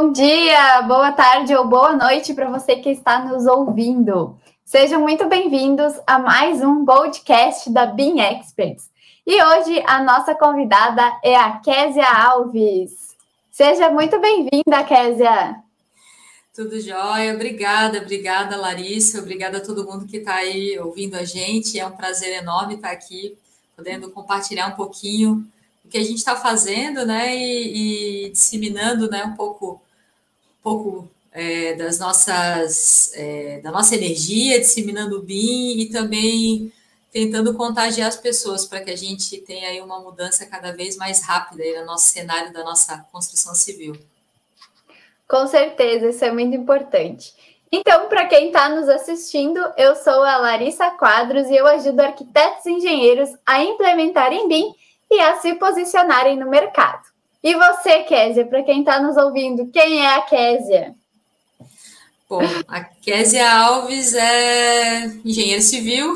bom dia, boa tarde ou boa noite para você que está nos ouvindo. Sejam muito bem-vindos a mais um podcast da Bean Experts. E hoje a nossa convidada é a Késia Alves. Seja muito bem-vinda, Késia. Tudo jóia, obrigada, obrigada Larissa, obrigada a todo mundo que está aí ouvindo a gente. É um prazer enorme estar aqui, podendo compartilhar um pouquinho o que a gente está fazendo, né, e, e, disseminando, né, um pouco, pouco é, das nossas, é, da nossa energia, disseminando o BIM e também tentando contagiar as pessoas para que a gente tenha aí uma mudança cada vez mais rápida aí no nosso cenário da nossa construção civil. Com certeza, isso é muito importante. Então, para quem está nos assistindo, eu sou a Larissa Quadros e eu ajudo arquitetos e engenheiros a implementarem BIM e a se posicionarem no mercado. E você, Késia, para quem está nos ouvindo, quem é a Késia? Bom, a Késia Alves é engenheira civil,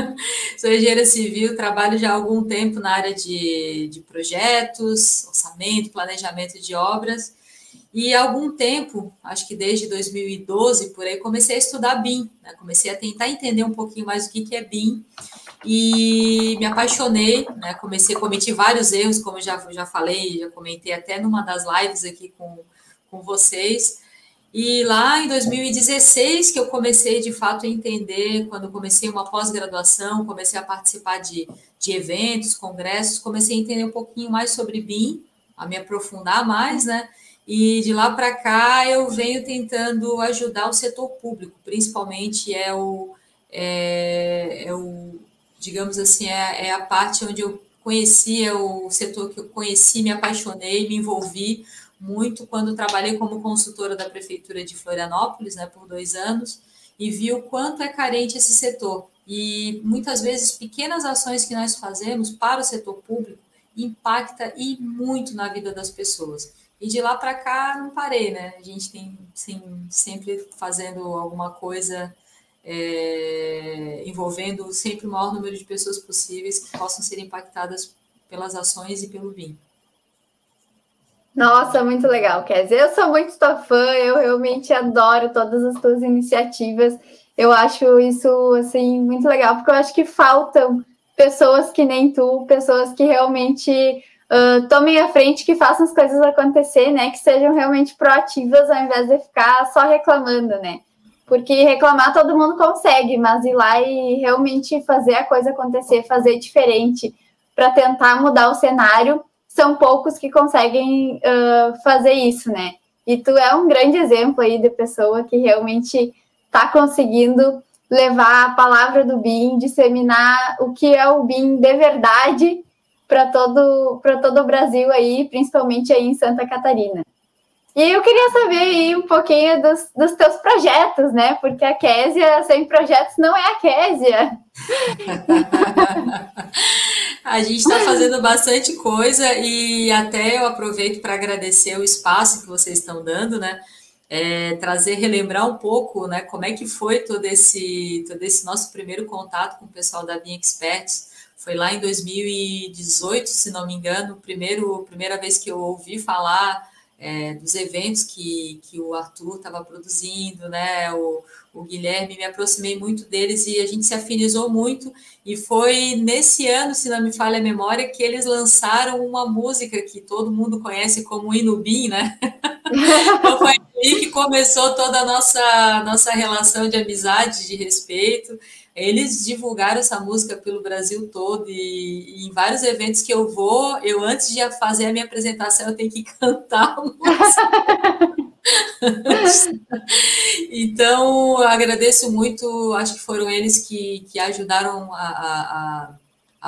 sou engenheira civil, trabalho já há algum tempo na área de, de projetos, orçamento, planejamento de obras, e há algum tempo, acho que desde 2012, por aí, comecei a estudar BIM, né? comecei a tentar entender um pouquinho mais o que, que é BIM, e me apaixonei, né? Comecei, cometi vários erros, como já, já falei, já comentei até numa das lives aqui com, com vocês. E lá em 2016 que eu comecei de fato a entender, quando comecei uma pós-graduação, comecei a participar de, de eventos, congressos, comecei a entender um pouquinho mais sobre BIM, a me aprofundar mais, né? E de lá para cá eu venho tentando ajudar o setor público, principalmente é o, é, é o digamos assim, é, é a parte onde eu conhecia o setor que eu conheci, me apaixonei, me envolvi muito quando trabalhei como consultora da prefeitura de Florianópolis, né, por dois anos, e vi o quanto é carente esse setor. E muitas vezes pequenas ações que nós fazemos para o setor público impacta e muito na vida das pessoas. E de lá para cá não parei, né? A gente tem sim, sempre fazendo alguma coisa é, envolvendo sempre o maior número de pessoas possíveis que possam ser impactadas pelas ações e pelo BIM. Nossa, muito legal, Kézia. Eu sou muito tua fã, eu realmente adoro todas as tuas iniciativas. Eu acho isso, assim, muito legal, porque eu acho que faltam pessoas que nem tu, pessoas que realmente uh, tomem a frente, que façam as coisas acontecer, né? Que sejam realmente proativas ao invés de ficar só reclamando, né? Porque reclamar todo mundo consegue, mas ir lá e realmente fazer a coisa acontecer, fazer diferente para tentar mudar o cenário, são poucos que conseguem uh, fazer isso, né? E tu é um grande exemplo aí de pessoa que realmente está conseguindo levar a palavra do BIM, disseminar o que é o BIM de verdade para todo, todo o Brasil aí, principalmente aí em Santa Catarina. E eu queria saber aí um pouquinho dos, dos teus projetos, né? Porque a Késia sem projetos não é a Késia. a gente está fazendo bastante coisa e até eu aproveito para agradecer o espaço que vocês estão dando, né? É, trazer, relembrar um pouco, né? Como é que foi todo esse, todo esse nosso primeiro contato com o pessoal da Bean Experts. Foi lá em 2018, se não me engano, primeiro, primeira vez que eu ouvi falar é, dos eventos que, que o Arthur estava produzindo, né? O, o Guilherme, me aproximei muito deles e a gente se afinizou muito. E foi nesse ano, se não me falha a memória, que eles lançaram uma música que todo mundo conhece como Inubim, né? então foi aí que começou toda a nossa, nossa relação de amizade, de respeito. Eles divulgaram essa música pelo Brasil todo e, e, em vários eventos que eu vou, eu antes de fazer a minha apresentação, eu tenho que cantar a música. então, agradeço muito, acho que foram eles que, que ajudaram a, a, a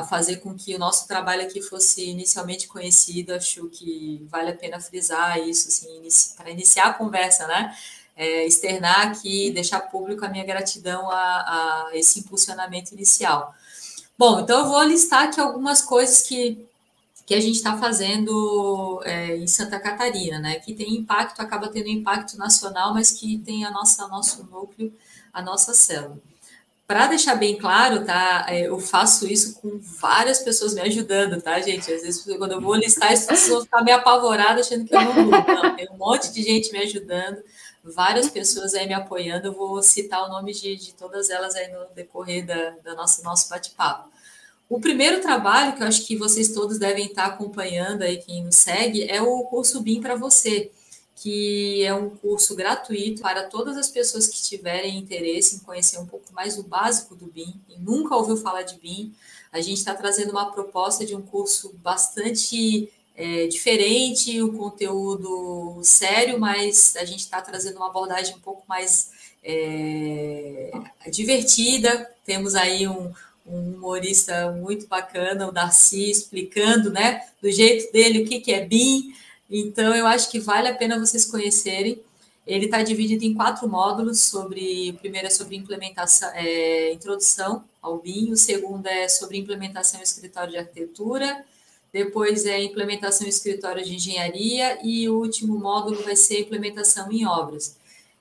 fazer com que o nosso trabalho aqui fosse inicialmente conhecido. Acho que vale a pena frisar isso, assim, para iniciar a conversa, né? é, externar aqui, deixar público a minha gratidão a, a, esse impulsionamento inicial. Bom, então eu vou listar aqui algumas coisas que, que a gente está fazendo é, em Santa Catarina, né? Que tem impacto, acaba tendo impacto nacional, mas que tem a nossa nosso núcleo, a nossa célula. Para deixar bem claro, tá? É, eu faço isso com várias pessoas me ajudando, tá, gente? Às vezes, quando eu vou listar, as pessoas vão ficar meio apavoradas achando que eu não. Não, tem um monte de gente me ajudando, várias pessoas aí me apoiando. Eu vou citar o nome de, de todas elas aí no decorrer da, da nossa, nosso bate-papo. O primeiro trabalho que eu acho que vocês todos devem estar acompanhando aí, quem nos segue, é o curso BIM para você que é um curso gratuito para todas as pessoas que tiverem interesse em conhecer um pouco mais o básico do BIM e nunca ouviu falar de BIM. A gente está trazendo uma proposta de um curso bastante é, diferente, um conteúdo sério, mas a gente está trazendo uma abordagem um pouco mais é, divertida. Temos aí um, um humorista muito bacana, o Darcy, explicando, né, do jeito dele o que, que é BIM. Então, eu acho que vale a pena vocês conhecerem. Ele está dividido em quatro módulos. Sobre o primeiro é sobre implementação, é, introdução ao BIM. O segundo é sobre implementação em escritório de arquitetura. Depois é implementação em escritório de engenharia e o último módulo vai ser implementação em obras.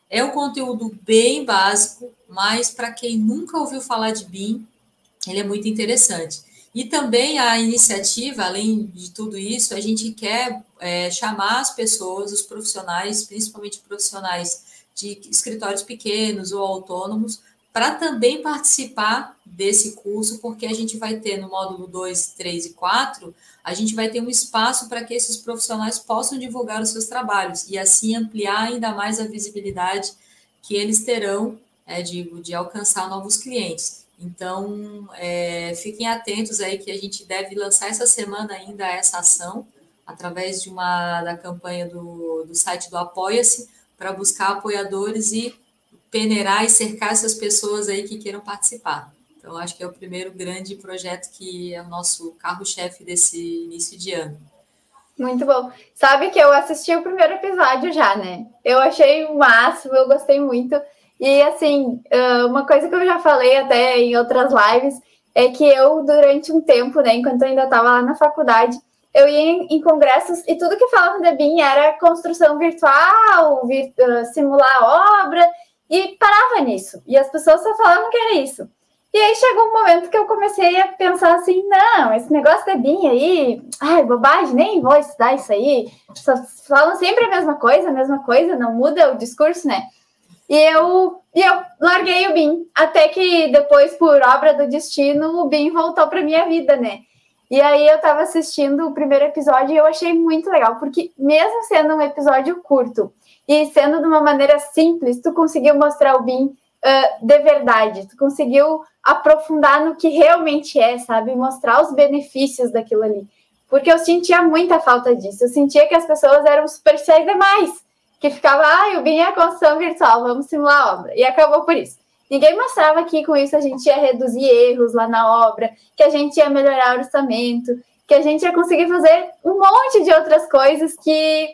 É um conteúdo bem básico, mas para quem nunca ouviu falar de BIM, ele é muito interessante. E também a iniciativa, além de tudo isso, a gente quer é, chamar as pessoas, os profissionais, principalmente profissionais de escritórios pequenos ou autônomos, para também participar desse curso, porque a gente vai ter no módulo 2, 3 e 4, a gente vai ter um espaço para que esses profissionais possam divulgar os seus trabalhos e assim ampliar ainda mais a visibilidade que eles terão é, de, de alcançar novos clientes. Então, é, fiquem atentos aí que a gente deve lançar essa semana ainda essa ação, através de uma da campanha do, do site do Apoia-se, para buscar apoiadores e peneirar e cercar essas pessoas aí que queiram participar. Então, acho que é o primeiro grande projeto que é o nosso carro-chefe desse início de ano. Muito bom. Sabe que eu assisti o primeiro episódio já, né? Eu achei o máximo, eu gostei muito. E assim, uma coisa que eu já falei até em outras lives é que eu, durante um tempo, né, enquanto eu ainda estava lá na faculdade, eu ia em, em, congressos e tudo que falava de BIM era construção virtual, vir, uh, simular obra, e parava nisso. E as pessoas só falavam que era isso. E aí chegou um momento que eu comecei a pensar assim: não, esse negócio de BIM aí, ai, bobagem, nem vou estudar isso aí. Só falam sempre a mesma coisa, a mesma coisa, não muda o discurso, né? E eu, e eu larguei o BIM, até que depois, por obra do destino, o BIM voltou para minha vida, né? E aí eu estava assistindo o primeiro episódio e eu achei muito legal, porque mesmo sendo um episódio curto e sendo de uma maneira simples, tu conseguiu mostrar o BIM uh, de verdade, tu conseguiu aprofundar no que realmente é, sabe? Mostrar os benefícios daquilo ali. Porque eu sentia muita falta disso, eu sentia que as pessoas eram superficiais demais que ficava, ah, o BIM é a construção virtual, vamos simular a obra. E acabou por isso. Ninguém mostrava que com isso a gente ia reduzir erros lá na obra, que a gente ia melhorar o orçamento, que a gente ia conseguir fazer um monte de outras coisas que,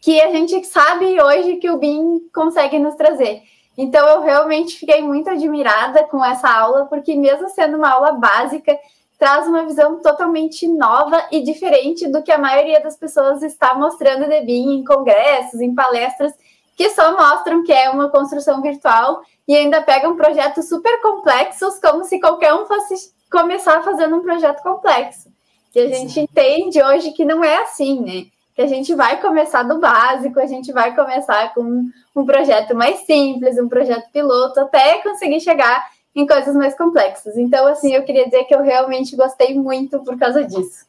que a gente sabe hoje que o BIM consegue nos trazer. Então, eu realmente fiquei muito admirada com essa aula, porque mesmo sendo uma aula básica, traz uma visão totalmente nova e diferente do que a maioria das pessoas está mostrando de BIM em congressos, em palestras, que só mostram que é uma construção virtual e ainda pegam projetos super complexos, como se qualquer um fosse começar fazendo um projeto complexo. Que a gente entende hoje que não é assim, né? Que a gente vai começar do básico, a gente vai começar com um projeto mais simples, um projeto piloto, até conseguir chegar em coisas mais complexas. Então, assim, eu queria dizer que eu realmente gostei muito por causa disso.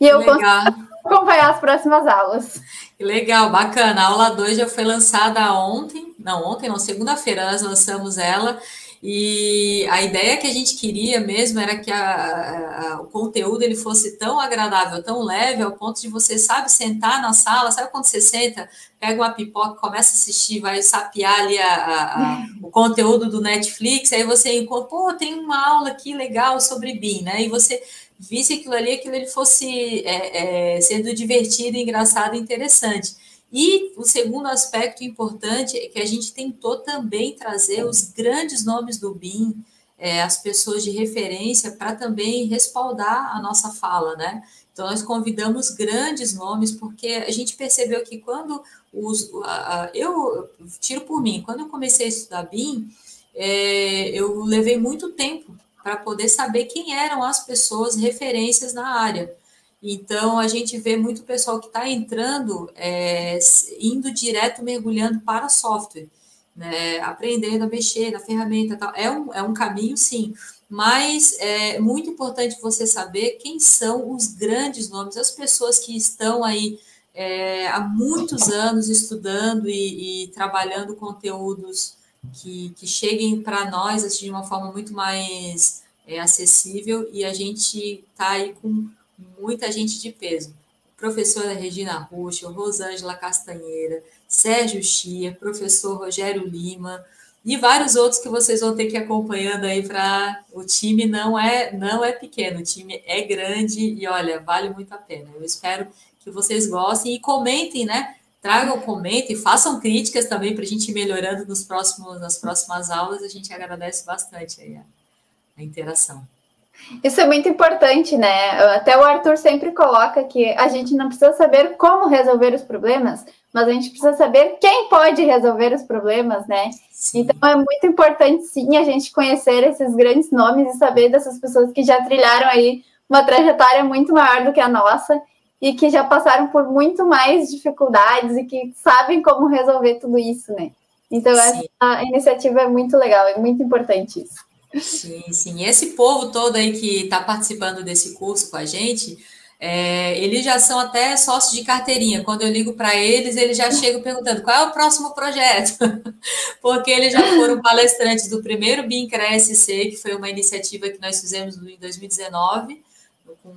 E eu Legal. consigo acompanhar as próximas aulas. Legal, bacana. A aula 2 já foi lançada ontem, não, ontem não, segunda-feira nós lançamos ela. E a ideia que a gente queria mesmo era que a, a, o conteúdo ele fosse tão agradável, tão leve, ao ponto de você, sabe, sentar na sala, sabe quando você senta, pega uma pipoca, começa a assistir, vai sapear ali a, o conteúdo do Netflix, aí você encontra, pô, tem uma aula aqui legal sobre BIM, né? E você visse aquilo ali, aquilo ele fosse é, é, sendo divertido, engraçado interessante. E o segundo aspecto importante é que a gente tentou também trazer os grandes nomes do BIM, é, as pessoas de referência, para também respaldar a nossa fala, né? Então, nós convidamos grandes nomes, porque a gente percebeu que quando os. Eu tiro por mim, quando eu comecei a estudar BIM, é, eu levei muito tempo para poder saber quem eram as pessoas referências na área. Então, a gente vê muito pessoal que está entrando, é, indo direto, mergulhando para software, né? aprendendo a mexer na ferramenta. Tal. É, um, é um caminho, sim, mas é muito importante você saber quem são os grandes nomes, as pessoas que estão aí é, há muitos anos estudando e, e trabalhando conteúdos que, que cheguem para nós assim, de uma forma muito mais é, acessível e a gente está aí com muita gente de peso. Professora Regina Rocha, Rosângela Castanheira, Sérgio Chia, professor Rogério Lima e vários outros que vocês vão ter que ir acompanhando aí para o time não é não é pequeno, o time é grande e olha, vale muito a pena. Eu espero que vocês gostem e comentem, né? Tragam, comentem, façam críticas também para a gente ir melhorando nos próximos, nas próximas aulas. A gente agradece bastante aí a, a interação. Isso é muito importante, né? Até o Arthur sempre coloca que a gente não precisa saber como resolver os problemas, mas a gente precisa saber quem pode resolver os problemas, né? Sim. Então é muito importante, sim, a gente conhecer esses grandes nomes e saber dessas pessoas que já trilharam aí uma trajetória muito maior do que a nossa e que já passaram por muito mais dificuldades e que sabem como resolver tudo isso, né? Então, sim. essa iniciativa é muito legal, é muito importante isso. Sim, sim. Esse povo todo aí que está participando desse curso com a gente, é, eles já são até sócios de carteirinha. Quando eu ligo para eles, eles já chegam perguntando qual é o próximo projeto, porque eles já foram palestrantes do primeiro BIM SC, que foi uma iniciativa que nós fizemos em 2019, com,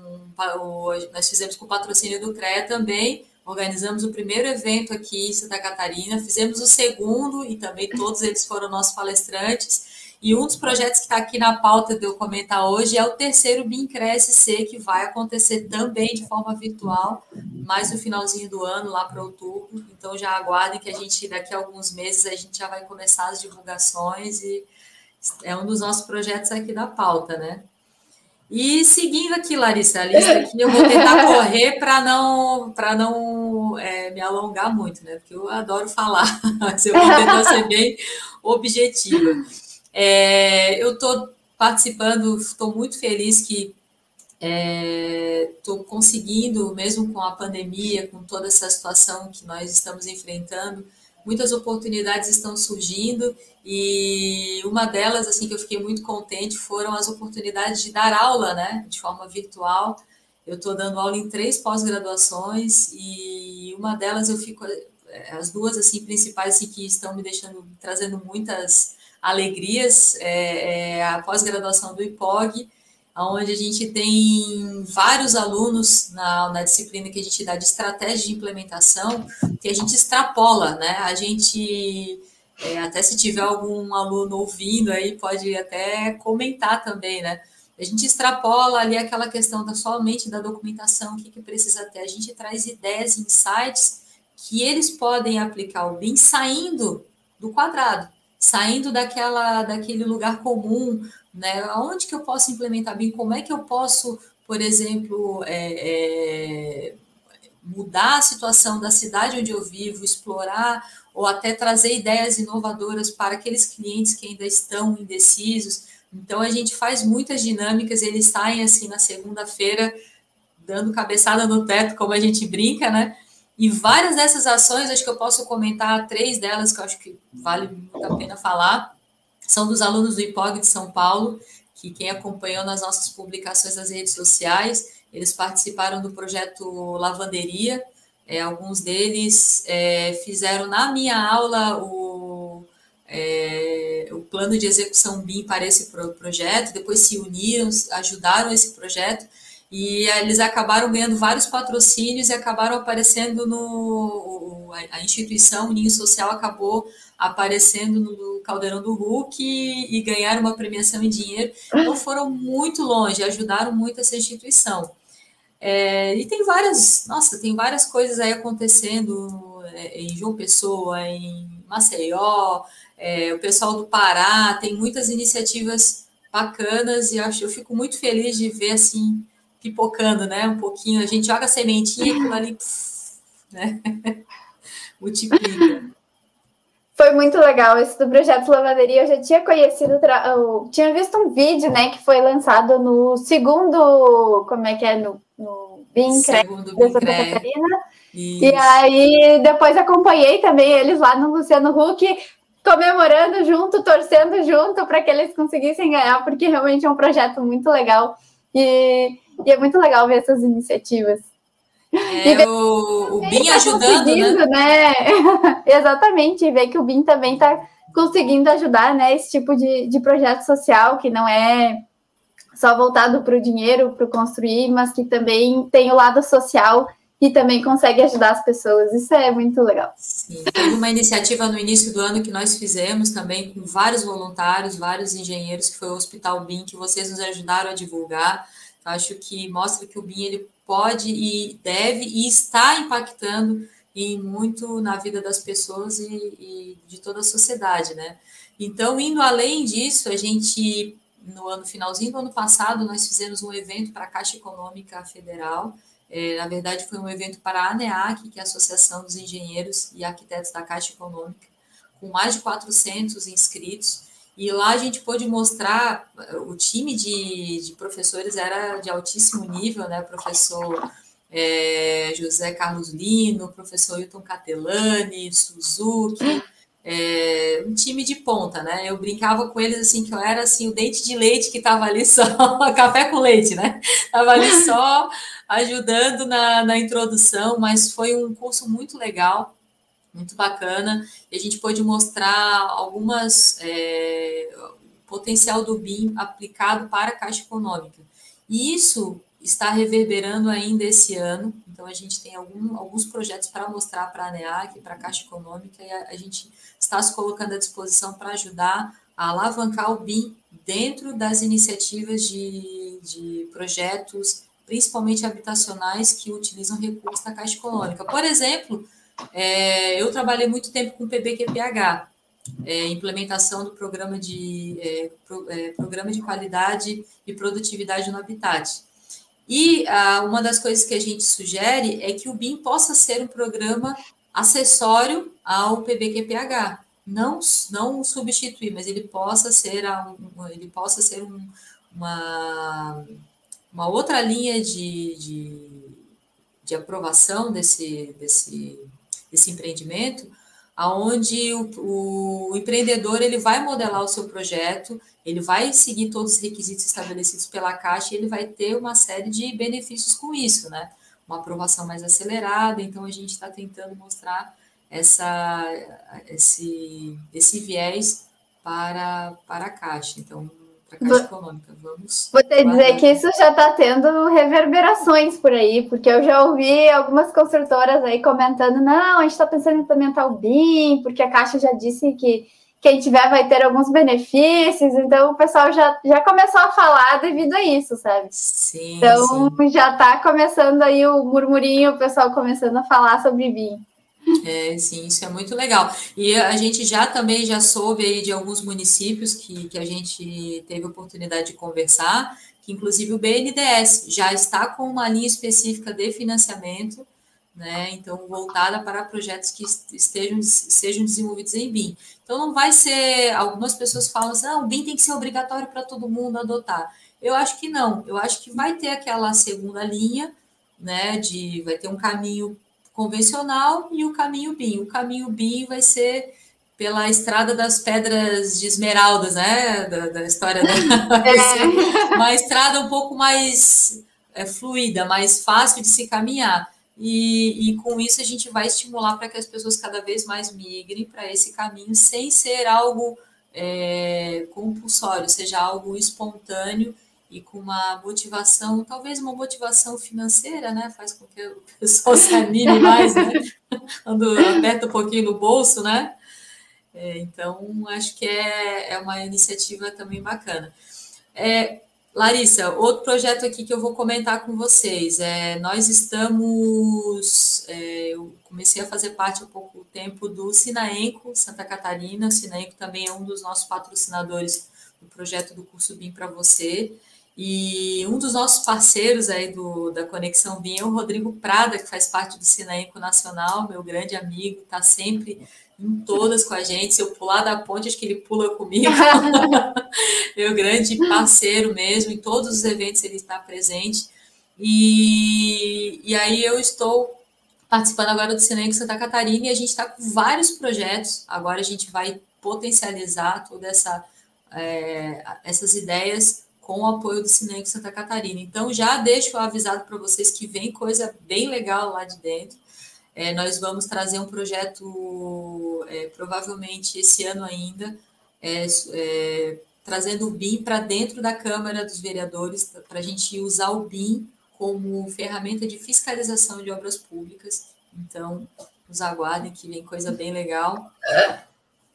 o, nós fizemos com o patrocínio do CREA também, organizamos o primeiro evento aqui em Santa Catarina, fizemos o segundo e também todos eles foram nossos palestrantes. E um dos projetos que está aqui na pauta de eu comentar hoje é o terceiro BIM C, que vai acontecer também de forma virtual, mais no finalzinho do ano, lá para outubro. Então já aguardem que a gente, daqui a alguns meses, a gente já vai começar as divulgações e é um dos nossos projetos aqui da pauta, né? E seguindo aqui, Larissa, a lista aqui, eu vou tentar correr para não, pra não é, me alongar muito, né? Porque eu adoro falar, mas eu vou tentar ser bem objetiva. É, eu estou participando, estou muito feliz que estou é, conseguindo, mesmo com a pandemia, com toda essa situação que nós estamos enfrentando, muitas oportunidades estão surgindo e uma delas, assim, que eu fiquei muito contente foram as oportunidades de dar aula, né, de forma virtual. Eu estou dando aula em três pós-graduações e uma delas eu fico, as duas, assim, principais, assim, que estão me deixando, trazendo muitas alegrias, é, é a pós-graduação do IPOG, onde a gente tem vários alunos na, na, disciplina que a gente dá de estratégia de implementação, que a gente extrapola, né? A gente, é, até se tiver algum aluno ouvindo aí, pode até comentar também, né? A gente extrapola ali aquela questão da somente da documentação, o que, que precisa ter. A gente traz ideias, insights que eles podem aplicar o BIM saindo do quadrado, saindo daquela, daquele lugar comum, né? Onde que eu posso implementar BIM? Como é que eu posso, por exemplo, é, é, mudar a situação da cidade onde eu vivo, explorar ou até trazer ideias inovadoras para aqueles clientes que ainda estão indecisos. Então a gente faz muitas dinâmicas, eles saem assim na segunda-feira dando cabeçada no teto, como a gente brinca, né? E várias dessas ações, acho que eu posso comentar três delas que eu acho que vale muito a pena falar. São dos alunos do IPOG de São Paulo, que quem acompanhou nas nossas publicações nas redes sociais, eles participaram do projeto Lavanderia, é, alguns deles é, fizeram na minha aula o, é, o plano de execução BIM para esse pro projeto, depois se uniram, ajudaram esse projeto, e eles acabaram ganhando vários patrocínios e acabaram aparecendo no. A instituição, o Ninho Social, acabou aparecendo no Caldeirão do Hulk e, e ganharam uma premiação em dinheiro. Então foram muito longe, ajudaram muito essa instituição. É, e tem várias, nossa, tem várias coisas aí acontecendo é, em João Pessoa, em Maceió, é, o pessoal do Pará, tem muitas iniciativas bacanas e acho, eu fico muito feliz de ver assim pipocando, né? Um pouquinho, a gente joga a sementinha e aquilo ali, pff, né? Multiplica. foi muito legal esse do projeto Lavanderia. Eu já tinha conhecido, eu tinha visto um vídeo, né, que foi lançado no segundo, como é que é, no, no BINCRE da Santa Catarina. Isso. E aí depois acompanhei também eles lá no Luciano Huck, comemorando junto, torcendo junto para que eles conseguissem ganhar, porque realmente é um projeto muito legal. E, e é muito legal ver essas iniciativas. É, o, o BIM tá ajudando, né? né? Exatamente, ver que o BIM também está conseguindo ajudar, né? Esse tipo de, de projeto social que não é só voltado para o dinheiro, para construir, mas que também tem o lado social e também consegue ajudar as pessoas. Isso é muito legal. Sim, teve uma iniciativa no início do ano que nós fizemos também com vários voluntários, vários engenheiros, que foi o Hospital BIM, que vocês nos ajudaram a divulgar. Acho que mostra que o BIM ele pode e deve e está impactando em muito na vida das pessoas e, e de toda a sociedade, né? Então, indo além disso, a gente no ano finalzinho do ano passado nós fizemos um evento para a Caixa Econômica Federal. É, na verdade, foi um evento para a ANEAC, que é a Associação dos Engenheiros e Arquitetos da Caixa Econômica, com mais de 400 inscritos. E lá a gente pôde mostrar, o time de, de professores era de altíssimo nível, né? Professor é, José Carlos Lino, professor Hilton Catelani, Suzuki, é, um time de ponta, né? Eu brincava com eles assim que eu era assim o dente de leite que estava ali só café com leite, né? Tava ali só ajudando na, na introdução, mas foi um curso muito legal muito bacana. E a gente pôde mostrar algumas é, potencial do BIM aplicado para a Caixa Econômica. E isso está reverberando ainda esse ano. Então, a gente tem algum, alguns projetos para mostrar para a ANEAC, para a Caixa Econômica, e a, a, gente está se colocando à disposição para ajudar a alavancar o BIM dentro das iniciativas de, de projetos, principalmente habitacionais, que utilizam recursos da Caixa Econômica. Por exemplo, é, eu trabalhei muito tempo com PBQPH, é, implementação do programa de, é, pro, é, programa de qualidade e produtividade no habitat. E uma das coisas que a gente sugere é que o BIM possa ser um programa acessório ao PBQPH, não, não substituir, mas ele possa ser, um, ele possa ser um, uma, uma outra linha de, de, de aprovação desse, desse, esse empreendimento, aonde o, o, empreendedor ele vai modelar o seu projeto, ele vai seguir todos os requisitos estabelecidos pela Caixa e ele vai ter uma série de benefícios com isso, né? Uma aprovação mais acelerada, então a gente está tentando mostrar essa, esse, esse viés para, para a Caixa. Então, para a Caixa Vou, Econômica. Vamos. Vou te dizer que isso já está tendo reverberações por aí, porque eu já ouvi algumas construtoras aí comentando: não, a gente está pensando em implementar o BIM, porque a Caixa já disse que quem tiver vai ter alguns benefícios, então o pessoal já, já começou a falar devido a isso, sabe? Sim, então sim. já está começando aí o murmurinho, o pessoal começando a falar sobre BIM. É, sim, isso é muito legal. E a gente já também já soube aí de alguns municípios que, que a gente teve oportunidade de conversar, que inclusive o BNDES já está com uma linha específica de financiamento, né? Então, voltada para projetos que estejam sejam desenvolvidos em BIM. Então, não vai ser. Algumas pessoas falam assim, não, o BIM tem que ser obrigatório para todo mundo adotar. Eu acho que não. Eu acho que vai ter aquela segunda linha, né? De vai ter um caminho convencional e o caminho BIM. O caminho BIM vai ser pela estrada das pedras de esmeraldas, né? Da, da história da é. uma estrada um pouco mais é, fluida, mais fácil de se caminhar. E, e com isso a gente vai estimular para que as pessoas cada vez mais migrem para esse caminho sem ser algo é, compulsório, seja algo espontâneo e com uma motivação, talvez uma motivação financeira, né? Faz com que o pessoal se anime mais, né? Quando aperta um pouquinho no bolso, né? É, então, acho que é, é uma iniciativa também bacana. É, Larissa, outro projeto aqui que eu vou comentar com vocês. É, nós estamos. É, eu comecei a fazer parte há pouco tempo do Sinaenco Santa Catarina. O Sinaenco também é um dos nossos patrocinadores do projeto do curso BIM para você. E um dos nossos parceiros aí do, da Conexão BIM é o Rodrigo Prada, que faz parte do Sinaenco Nacional, meu grande amigo, está sempre em todas com a gente. Se eu pular da ponte, acho que ele pula comigo. Meu grande parceiro mesmo, em todos os eventos ele está presente. E, e aí eu estou participando agora do Cinema Santa Catarina e a gente está com vários projetos. Agora a gente vai potencializar toda essa é, essas ideias com o apoio do Cinema Santa Catarina. Então já deixo avisado para vocês que vem coisa bem legal lá de dentro. É, nós vamos trazer um projeto, é, provavelmente esse ano ainda, é, é trazendo o BIM para dentro da Câmara dos Vereadores, para a gente usar o BIM como ferramenta de fiscalização de obras públicas. Então, nos aguardem que vem coisa bem legal.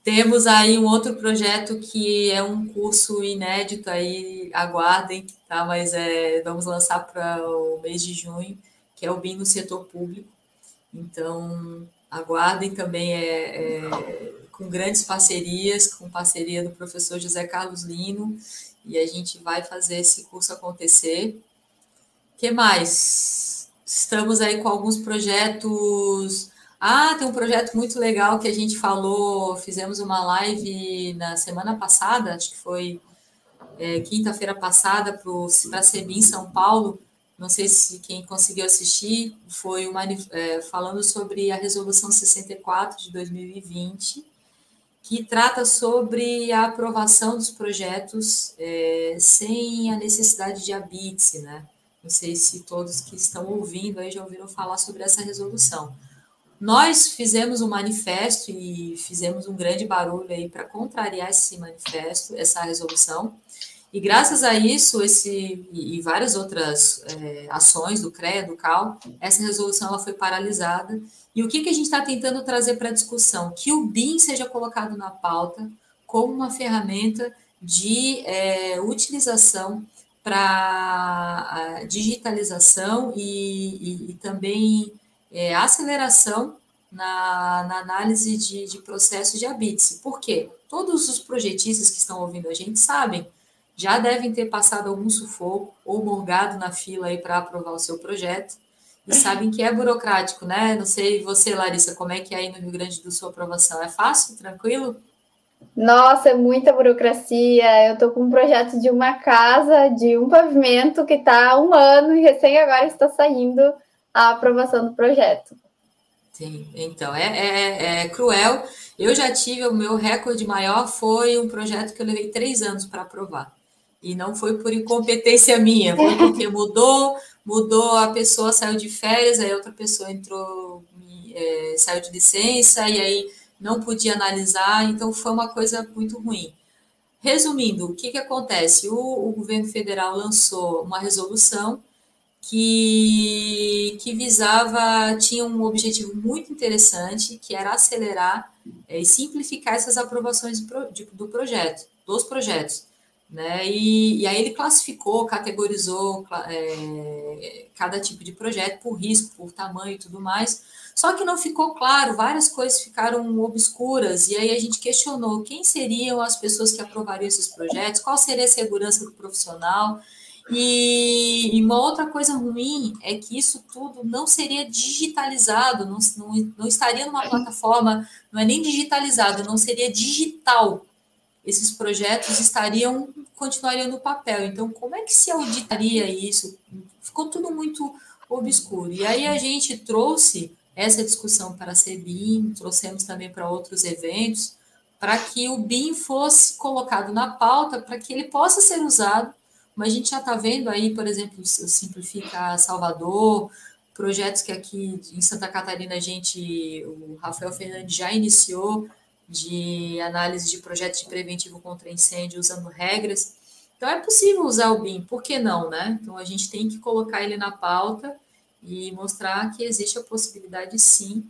Temos aí um outro projeto que é um curso inédito aí, aguardem, tá? Mas é, vamos lançar para o mês de junho, que é o BIM no setor público. Então, aguardem também é, é, com grandes parcerias, com parceria do professor José Carlos Lino, e a gente vai fazer esse curso acontecer. que mais? Estamos aí com alguns projetos. Ah, tem um projeto muito legal que a gente falou, fizemos uma live na semana passada, acho que foi é, quinta-feira passada, para a CEBIM São Paulo, não sei se quem conseguiu assistir, foi uma, é, falando sobre a Resolução 64 de 2020, que trata sobre a aprovação dos projetos é, sem a necessidade de habite, né? Não sei se todos que estão ouvindo aí já ouviram falar sobre essa resolução. Nós fizemos um manifesto e fizemos um grande barulho aí para contrariar esse manifesto, essa resolução, e graças a isso, esse e várias outras é, ações do CREA, do CAL, essa resolução ela foi paralisada. E o que, que a gente está tentando trazer para a discussão? Que o BIM seja colocado na pauta como uma ferramenta de é, utilização para digitalização e, e, e também é, aceleração na, na, análise de, de processos de habite. Por quê? Todos os projetistas que estão ouvindo a gente sabem já devem ter passado algum sufoco ou morgado na fila aí para aprovar o seu projeto e sabem que é burocrático, né? Não sei você, Larissa, como é que é aí no Rio Grande do Sul a aprovação? É fácil, tranquilo? Nossa, é muita burocracia. Eu estou com um projeto de uma casa, de um pavimento que está há um ano e recém agora está saindo a aprovação do projeto. Sim, então é, é, é cruel. Eu já tive o meu recorde maior foi um projeto que eu levei três anos para aprovar. E não foi por incompetência minha, foi porque mudou, mudou, a pessoa saiu de férias, aí outra pessoa entrou, é, saiu de licença, e aí não podia analisar, então foi uma coisa muito ruim. Resumindo, o que, que acontece? O, o governo federal lançou uma resolução que, que visava, tinha um objetivo muito interessante, que era acelerar é, e simplificar essas aprovações do, de, do projeto, dos projetos. Né? E, e, aí ele classificou, categorizou é, cada tipo de projeto por risco, por tamanho e tudo mais. Só que não ficou claro, várias coisas ficaram obscuras, e aí a gente questionou quem seriam as pessoas que aprovariam esses projetos, qual seria a segurança do profissional. E, e uma outra coisa ruim é que isso tudo não seria digitalizado, não, não, não estaria numa plataforma, não é nem digitalizado, não seria digital esses projetos estariam continuariam no papel. Então, como é que se auditaria isso? Ficou tudo muito obscuro. E aí a gente trouxe essa discussão para a CBIM, trouxemos também para outros eventos, para que o BIM fosse colocado na pauta, para que ele possa ser usado. Mas a gente já está vendo aí, por exemplo, Simplifica Salvador, projetos que aqui em Santa Catarina a gente, o Rafael Fernandes já iniciou, de análise de projetos de preventivo contra incêndio usando regras. Então é possível usar o BIM, por que não, né? Então a gente tem que colocar ele na pauta e mostrar que existe a possibilidade sim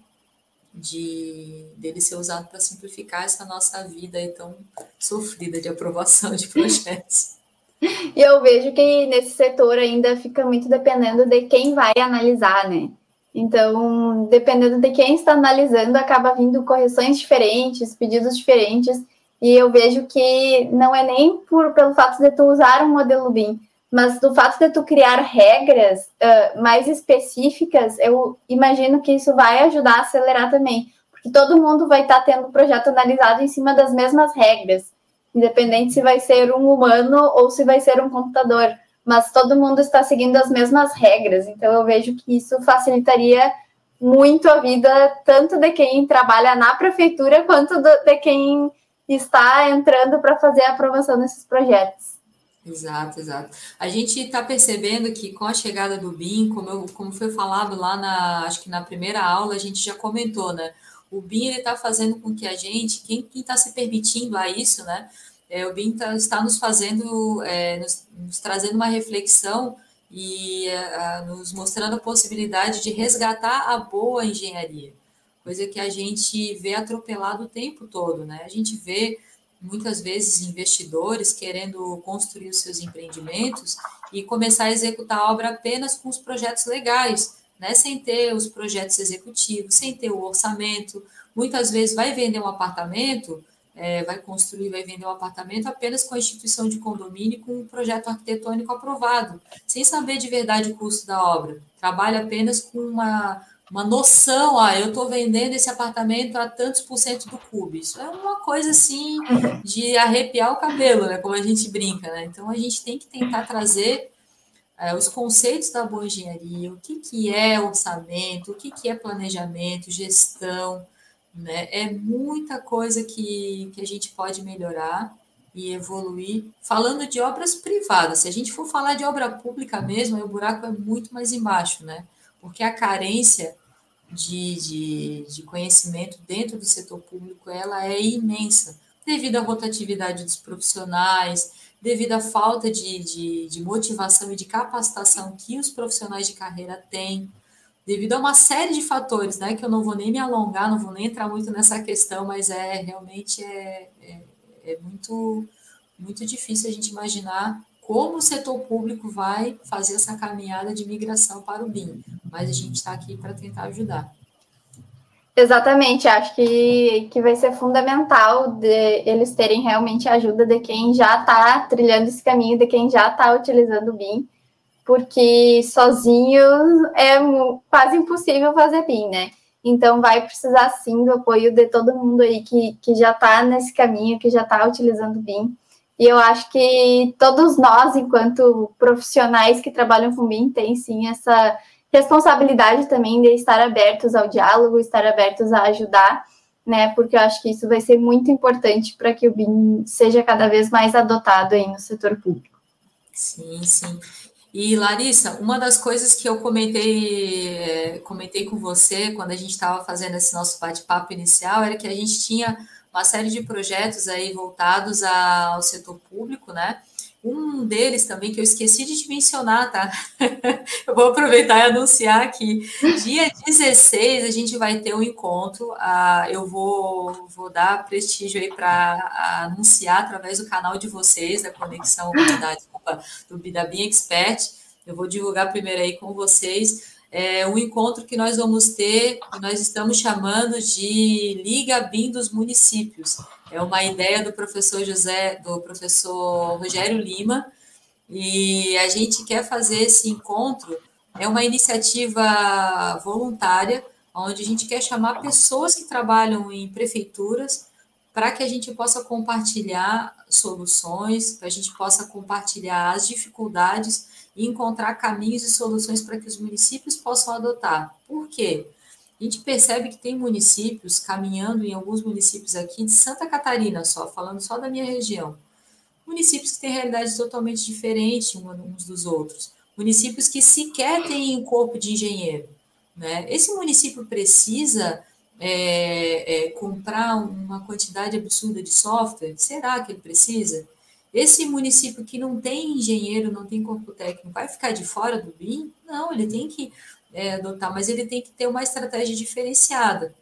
de dele ser usado para simplificar essa nossa vida tão sofrida de aprovação de projetos. E eu vejo que nesse setor ainda fica muito dependendo de quem vai analisar, né? Então, dependendo de quem está analisando, acaba vindo correções diferentes, pedidos diferentes, e eu vejo que não é nem por, pelo fato de tu usar um modelo BIM, mas do fato de tu criar regras uh, mais específicas, eu imagino que isso vai ajudar a acelerar também, porque todo mundo vai estar tendo o projeto analisado em cima das mesmas regras, independente se vai ser um humano ou se vai ser um computador, mas todo mundo está seguindo as mesmas regras, então eu vejo que isso facilitaria muito a vida tanto de quem trabalha na prefeitura quanto de quem está entrando para fazer a aprovação desses projetos. Exato, exato. A gente está percebendo que com a chegada do BIM, como, eu, como foi falado lá na, acho que na primeira aula, a gente já comentou, né? O BIM está fazendo com que a gente, quem está se permitindo a isso, né? É, o BIM tá, está nos fazendo, é, nos, nos, trazendo uma reflexão e é, nos mostrando a possibilidade de resgatar a boa engenharia, coisa que a gente vê atropelado o tempo todo, né? A gente vê muitas vezes investidores querendo construir os seus empreendimentos e começar a executar a obra apenas com os projetos legais, né? sem ter os projetos executivos, sem ter o orçamento. Muitas vezes vai vender um apartamento, é, vai construir, vai vender um apartamento apenas com a instituição de condomínio com um projeto arquitetônico aprovado, sem saber de verdade o custo da obra. Trabalha apenas com uma uma noção, ah, eu estou vendendo esse apartamento a tantos por cento do cubo. Isso é uma coisa assim de arrepiar o cabelo, né? Como a gente brinca, né? Então a gente tem que tentar trazer é, os conceitos da boa engenharia, o que, que é orçamento, o que, que é planejamento, gestão, né? É muita coisa que, que a gente pode melhorar e evoluir. Falando de obras privadas, se a gente for falar de obra pública mesmo, o buraco é muito mais embaixo, né? Porque a carência de, de, de conhecimento dentro do setor público ela é imensa, devido à rotatividade dos profissionais, devido à falta de, de, de motivação e de capacitação que os profissionais de carreira têm, devido a uma série de fatores, né, que eu não vou nem me alongar, não vou nem entrar muito nessa questão, mas é realmente é, é, é muito, muito difícil a gente imaginar como o setor público vai fazer essa caminhada de migração para o BIM, mas a gente está aqui para tentar ajudar. Exatamente, acho que, que vai ser fundamental de eles terem realmente a ajuda de quem já está trilhando esse caminho, de quem já está utilizando o BIM, porque sozinho é quase impossível fazer BIM, né? Então vai precisar sim do apoio de todo mundo aí que, que já está nesse caminho, que já está utilizando o BIM e eu acho que todos nós, enquanto profissionais que trabalham com BIM, tem sim essa responsabilidade também de estar abertos ao diálogo, estar abertos a ajudar, né? Porque eu acho que isso vai ser muito importante para que o BIM seja cada vez mais adotado aí no setor público. Sim, sim. E Larissa, uma das coisas que eu comentei, comentei com você quando a gente estava fazendo esse nosso bate-papo inicial era que a gente tinha uma série de projetos aí voltados ao setor público, né? Um deles também que eu esqueci de te mencionar, tá? eu vou aproveitar e anunciar que dia 16 a gente vai ter um encontro. Uh, eu vou, vou dar prestígio aí para anunciar através do canal de vocês, da Conexão da, desculpa, do Bidabim Expert. Eu vou divulgar primeiro aí com vocês é um encontro que nós vamos ter, que nós estamos chamando de Liga BIM dos Municípios. É uma ideia do professor José, do professor Rogério Lima, e a gente quer fazer esse encontro. É uma iniciativa voluntária, onde a gente quer chamar pessoas que trabalham em prefeituras para que a gente possa compartilhar soluções, para a gente possa compartilhar as dificuldades e encontrar caminhos e soluções para que os municípios possam adotar. Por quê? A gente percebe que tem municípios caminhando em alguns municípios aqui de Santa Catarina, só falando só da minha região. Municípios que têm realidades totalmente diferentes uns dos outros. Municípios que sequer têm um corpo de engenheiro. Né? Esse município precisa é, é, comprar uma quantidade absurda de software? Será que ele precisa? Esse município que não tem engenheiro, não tem corpo técnico, vai ficar de fora do BIM? Não, ele tem que é, adotar, mas ele tem que ter uma estratégia diferenciada.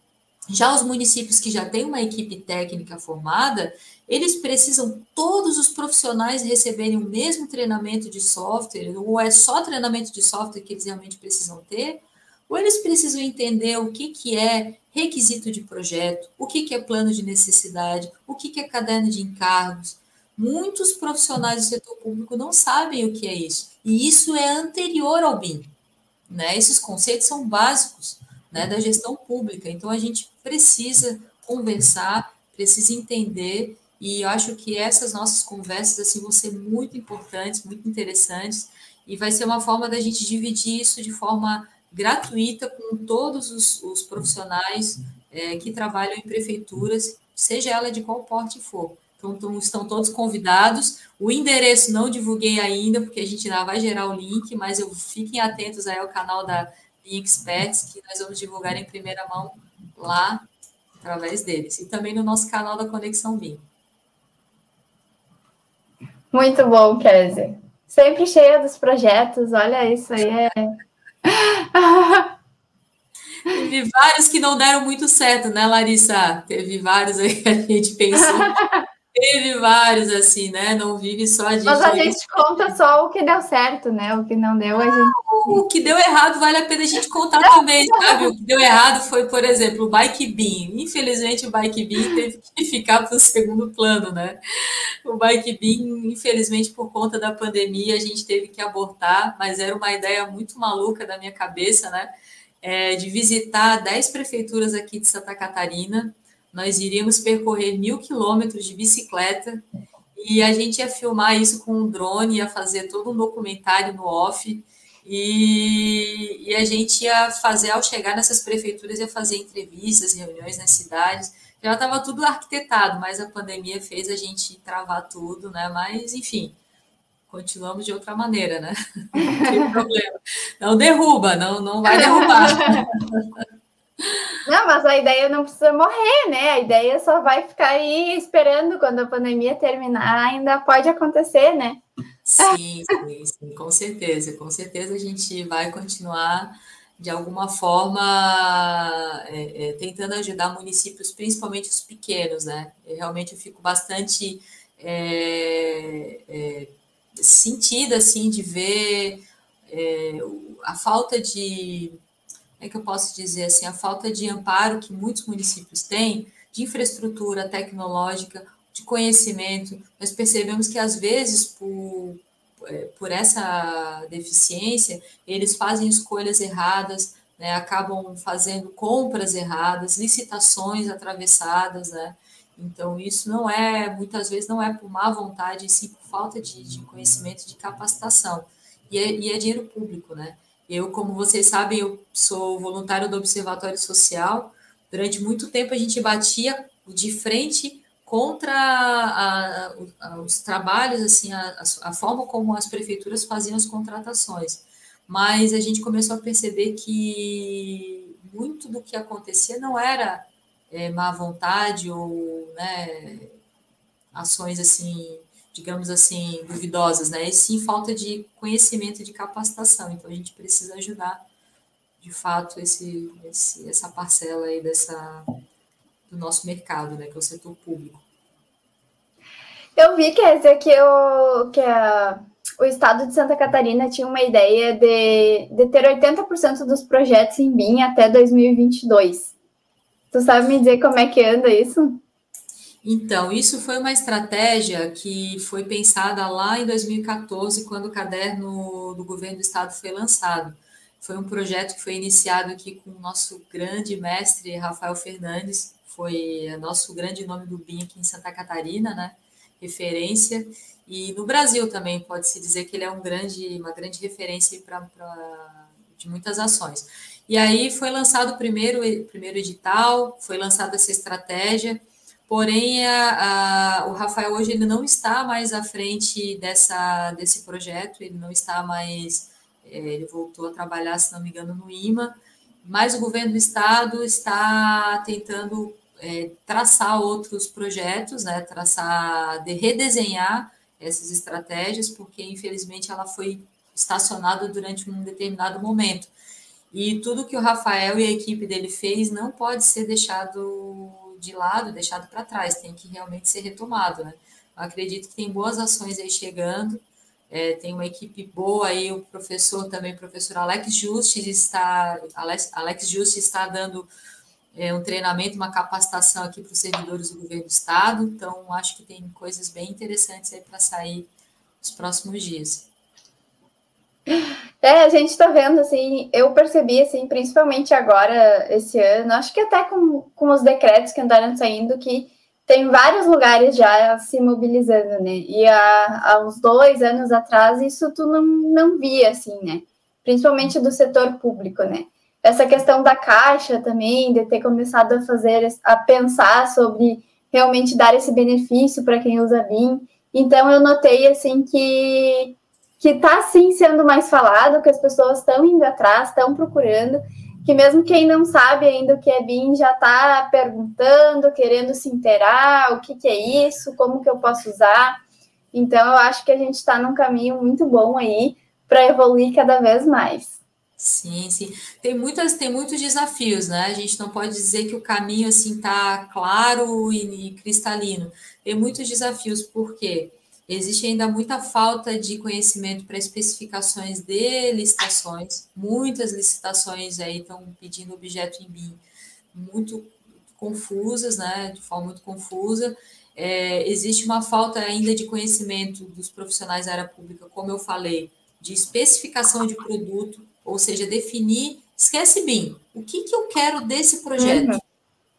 Já os municípios que já têm uma equipe técnica formada, eles precisam todos os profissionais receberem o mesmo treinamento de software, ou é só treinamento de software que eles realmente precisam ter, ou eles precisam entender o que, que é requisito de projeto, o que, que é plano de necessidade, o que, que é caderno de encargos, Muitos profissionais do setor público não sabem o que é isso. E isso é anterior ao BIM. Né? Esses conceitos são básicos. né, da gestão pública. Então, a gente precisa conversar, precisa entender, e eu acho que essas nossas conversas assim, vão ser muito importantes, muito interessantes, e vai ser uma forma da gente dividir isso de forma gratuita com todos os, os profissionais é, que trabalham em prefeituras, seja ela de qual porte for. Então, estão todos convidados. O endereço não divulguei ainda, porque a gente ainda vai gerar o link, mas eu, fiquem atentos aí ao canal da Experts, que nós vamos divulgar em primeira mão lá, através deles. E também no nosso canal da Conexão BIM. Muito bom, Kézia. Sempre cheia dos projetos, olha isso aí. É... Teve vários que não deram muito certo, né, Larissa? Teve vários aí que a gente pensou. Teve vários, assim, né? Não vive só de. Mas a gente conta só o que deu certo, né? O que não deu, a gente. O que deu errado vale a pena a gente contar também, sabe? O que deu errado foi, por exemplo, o Bike Beam. Infelizmente, o Bike Beam teve que ficar para o segundo plano, né? O Bike Beam, infelizmente, por conta da pandemia, a gente teve que abortar, mas era uma ideia muito maluca da minha cabeça, né? É, de visitar 10 prefeituras aqui de Santa Catarina nós iríamos percorrer mil quilômetros de bicicleta e a gente ia filmar isso com um drone, ia fazer todo um documentário no off. E, e, a gente ia fazer, ao chegar nessas prefeituras, ia fazer entrevistas, reuniões nas cidades. Já estava tudo arquitetado, mas a pandemia fez a gente travar tudo, né? Mas, enfim, continuamos de outra maneira, né? Não tem problema. Não derruba, não, não vai derrubar. Não, mas a ideia não precisa morrer, né? A ideia só vai ficar aí esperando quando a pandemia terminar, ainda pode acontecer, né? Sim, sim, sim, com certeza, com certeza a gente vai continuar de alguma forma é, é, tentando ajudar municípios, principalmente os pequenos, né? Eu, realmente eu fico bastante é, é sentida assim de ver é, a falta de é que eu posso dizer assim, a falta de amparo que muitos municípios têm, de infraestrutura tecnológica, de conhecimento, nós percebemos que às vezes por, é, por essa deficiência, eles fazem escolhas erradas, né, acabam fazendo compras erradas, licitações atravessadas, né? Então, isso não é, muitas vezes, não é por má vontade, sim por falta de, de conhecimento, de capacitação. E é, e é dinheiro público, né? Eu, como vocês sabem, eu sou voluntário do Observatório Social. Durante muito tempo a gente batia de frente contra a, a, os trabalhos, assim, a, a, forma como as prefeituras faziam as contratações. Mas a gente começou a perceber que muito do que acontecia não era é, má vontade ou né, ações assim digamos assim, duvidosas, né? E sim falta de conhecimento e de capacitação. Então a gente precisa ajudar, de fato, esse, esse, essa parcela aí dessa, do nosso mercado, né? Que é o setor público. Eu vi, dizer, que, eu, que a, o estado de Santa Catarina tinha uma ideia de, de ter 80% dos projetos em BIM até 2022. Tu sabe me dizer como é que anda isso? Então, isso foi uma estratégia que foi pensada lá em 2014, quando o caderno do governo do estado foi lançado. Foi um projeto que foi iniciado aqui com o nosso grande mestre Rafael Fernandes, foi nosso grande nome do BIM aqui em Santa Catarina, né? Referência. E no Brasil também pode-se dizer que ele é um grande, uma grande referência para de muitas ações. E aí foi lançado o primeiro, primeiro edital, foi lançada essa estratégia, Porém, a, a, o Rafael hoje ele não está mais à frente dessa, desse projeto, ele não está mais, é, ele voltou a trabalhar, se não me engano, no IMA, mas o governo do estado está tentando é, traçar outros projetos, né, traçar, de redesenhar essas estratégias, porque infelizmente ela foi estacionada durante um determinado momento. E tudo que o Rafael e a equipe dele fez não pode ser deixado de lado, deixado para trás, tem que realmente ser retomado, né? Eu acredito que tem boas ações aí chegando, é, tem uma equipe boa aí, o professor também, o professor Alex Justis está, Alex, Alex Justis está dando é, um treinamento, uma capacitação aqui para os servidores do governo do estado, então acho que tem coisas bem interessantes aí para sair nos próximos dias. É, a gente está vendo, assim, eu percebi, assim, principalmente agora, esse ano, acho que até com, com os decretos que andaram saindo, que tem vários lugares já se mobilizando, né? E há, há uns dois anos atrás, isso tu não, não via, assim, né? Principalmente do setor público, né? Essa questão da caixa também, de ter começado a fazer, a pensar sobre realmente dar esse benefício para quem usa BIM. Então, eu notei, assim, que que está sim sendo mais falado, que as pessoas estão indo atrás, estão procurando, que mesmo quem não sabe ainda o que é BIM já está perguntando, querendo se inteirar, o que, que é isso, como que eu posso usar. Então, eu acho que a gente está num caminho muito bom aí para evoluir cada vez mais. Sim, sim. Tem muitas, tem muitos desafios, né? A gente não pode dizer que o caminho assim tá claro e, e cristalino. Tem muitos desafios, por quê? Existe ainda muita falta de conhecimento para especificações de licitações. Muitas licitações aí estão pedindo objeto em BIM muito confusas, né, de forma muito confusa. É, existe uma falta ainda de conhecimento dos profissionais da área pública, como eu falei, de especificação de produto, ou seja, definir, esquece BIM, o que, que eu quero desse projeto? Uhum. O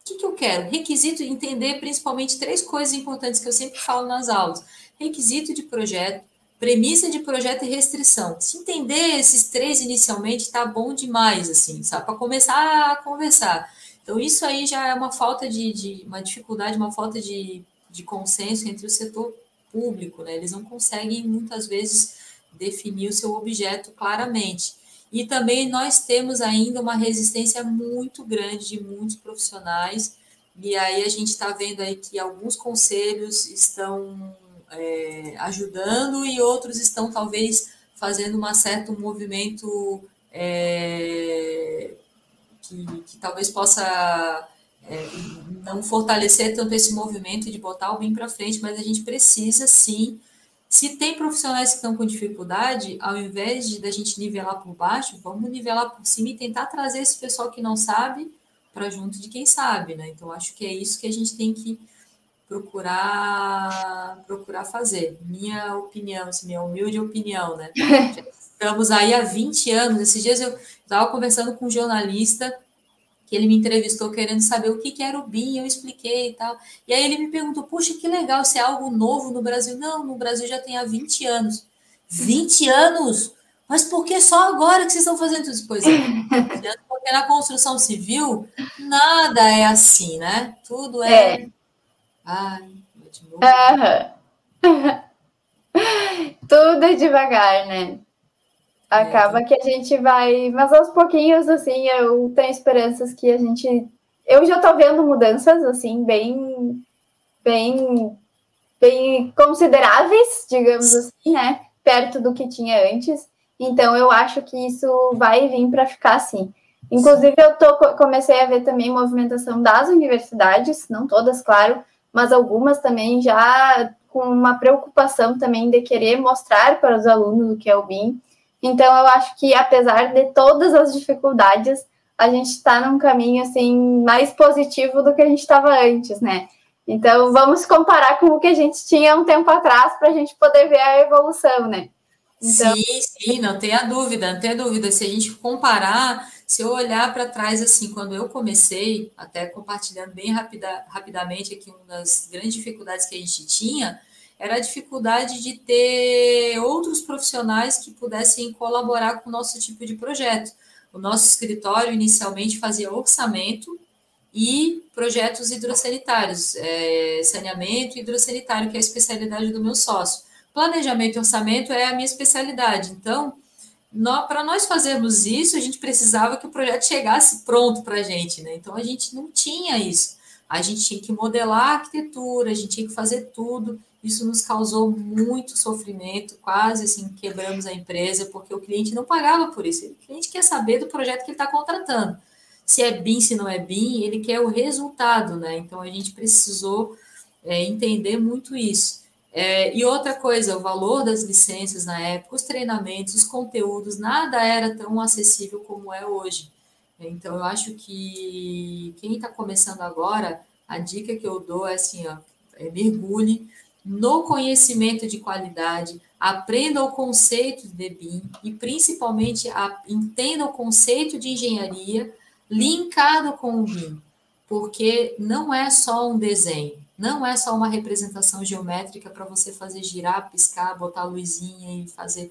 que, que eu quero? Requisito, entender principalmente três coisas importantes que eu sempre falo nas aulas requisito de projeto, premissa de projeto e restrição. Se entender esses três inicialmente, está bom demais, assim, sabe? Para começar a conversar. Então, isso aí já é uma falta de, de uma dificuldade, uma falta de, de consenso entre o setor público, né? Eles não conseguem, muitas vezes, definir o seu objeto claramente. E também nós temos ainda uma resistência muito grande de muitos profissionais, e aí a gente está vendo aí que alguns conselhos estão é, ajudando e outros estão talvez fazendo um certo movimento é, que, que, talvez possa é, não fortalecer tanto esse movimento de botar o BIM para frente, mas a gente precisa sim. Se tem profissionais que estão com dificuldade, ao invés de da gente nivelar por baixo, vamos nivelar por cima e tentar trazer esse pessoal que não sabe para junto de quem sabe, né? Então acho que é isso que a gente tem que procurar procurar fazer. Minha opinião, assim, minha humilde opinião, né? estamos aí há 20 anos. Esses dias eu estava conversando com um jornalista que ele me entrevistou querendo saber o que, que era o BIM, eu expliquei e tal. E aí ele me perguntou, puxa, que legal, se é algo novo no Brasil. Não, no Brasil já tem há 20 anos. 20 anos? Mas por que só agora que vocês estão fazendo isso? Pois é, porque na construção civil nada é assim, né? Tudo é, é Ai, de novo. Tudo é devagar, né? Acaba é. que a gente vai, mas aos pouquinhos, assim, eu tenho esperanças que a gente. Eu já tô vendo mudanças, assim, bem, bem, bem consideráveis, digamos assim, né? Perto do que tinha antes. Então, eu acho que isso vai vir para ficar assim. Inclusive, eu tô, comecei a ver também movimentação das universidades, não todas, claro, mas algumas também já com uma preocupação também de querer mostrar para os alunos o que é o BIM. Então, eu acho que apesar de todas as dificuldades, a gente está num caminho assim mais positivo do que a gente estava antes, né? Então, vamos comparar com o que a gente tinha um tempo atrás para a gente poder ver a evolução, né? Então... Sim, sim, não tenha dúvida, não tenha dúvida. Se a gente comparar se eu olhar para trás, assim, quando eu comecei, até compartilhando bem rapida, rapidamente aqui, uma das grandes dificuldades que a gente tinha era a dificuldade de ter outros profissionais que pudessem colaborar com o nosso tipo de projeto. O nosso escritório inicialmente fazia orçamento e projetos hidrossanitários, é, saneamento e hidrossanitário, que é a especialidade do meu sócio. Planejamento e orçamento é a minha especialidade. Então, para nós fazermos isso, a gente precisava que o projeto chegasse pronto para a gente, né? Então a gente não tinha isso. A gente tinha que modelar a arquitetura, a gente tinha que fazer tudo. Isso nos causou muito sofrimento, quase assim quebramos a empresa, porque o cliente não pagava por isso. O cliente quer saber do projeto que ele está contratando. Se é BIM, se não é BIM, ele quer o resultado, né? Então a gente precisou é, entender muito isso. É, e outra coisa, o valor das licenças na época, os treinamentos, os conteúdos, nada era tão acessível como é hoje. Então, eu acho que quem está começando agora, a dica que eu dou é assim, ó, é mergulhe no conhecimento de qualidade, aprenda o conceito de BIM e principalmente a, entenda o conceito de engenharia linkado com o BIM, porque não é só um desenho, não é só uma representação geométrica para você fazer girar, piscar, botar luzinha e fazer.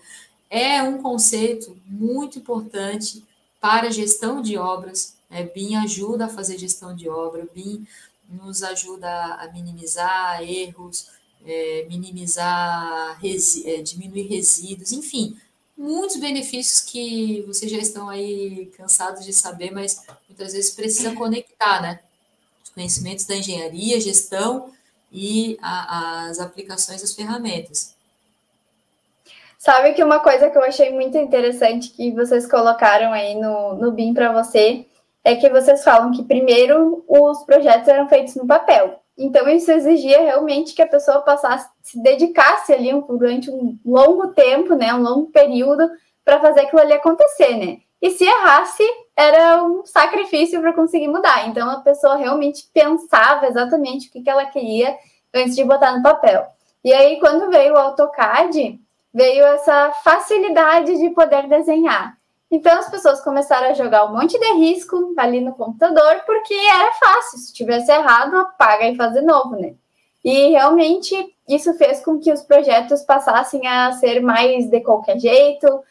É um conceito muito importante para gestão de obras. Né? BIM ajuda a fazer gestão de obra, BIM nos ajuda a minimizar erros, é, minimizar, resi é, diminuir resíduos, enfim, muitos benefícios que vocês já estão aí cansados de saber, mas muitas vezes precisa conectar, né? Os conhecimentos da engenharia, gestão e a, as aplicações das ferramentas. Sabe que uma coisa que eu achei muito interessante que vocês colocaram aí no, no BIM para você é que vocês falam que primeiro os projetos eram feitos no papel. Então, isso exigia realmente que a pessoa passasse, se dedicasse ali durante um longo tempo, né, um longo período, para fazer aquilo ali acontecer, né? E se errasse, era um sacrifício para conseguir mudar. Então, a pessoa realmente pensava exatamente o que, que ela queria antes de botar no papel. E aí, quando veio o AutoCAD, veio essa facilidade de poder desenhar. Então as pessoas começaram a jogar um monte de risco ali no computador, porque era fácil. Se tivesse errado, apaga e faz de novo, né? E realmente isso fez com que os projetos passassem a ser mais de qualquer jeito,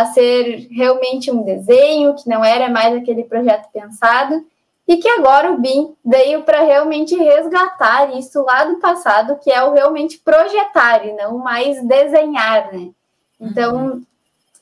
a ser realmente um desenho, que não era mais aquele projeto pensado, e que agora o BIM veio para realmente resgatar isso lá do passado, que é o realmente projetar e não mais desenhar, né? Então, uhum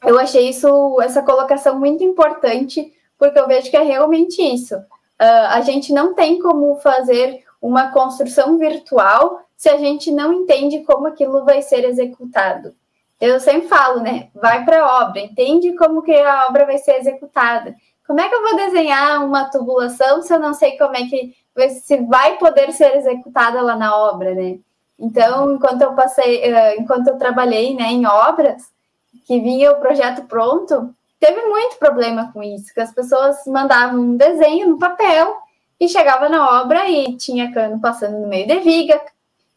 eu achei isso, essa colocação muito importante, porque eu vejo que é realmente isso. Uh, a gente não tem como fazer uma construção virtual se a gente não entende como aquilo vai ser executado. Eu sempre falo, né? Vai para a obra, entende como que a obra vai ser executada. Como é que eu vou desenhar uma tubulação se eu não sei como é que se vai poder ser executada lá na obra, né? Então, enquanto eu passei, uh, enquanto eu trabalhei, né, em obras, que vinha o projeto pronto, teve muito problema com isso, que as pessoas mandavam um desenho no papel e chegava na obra e tinha cano passando no meio de viga,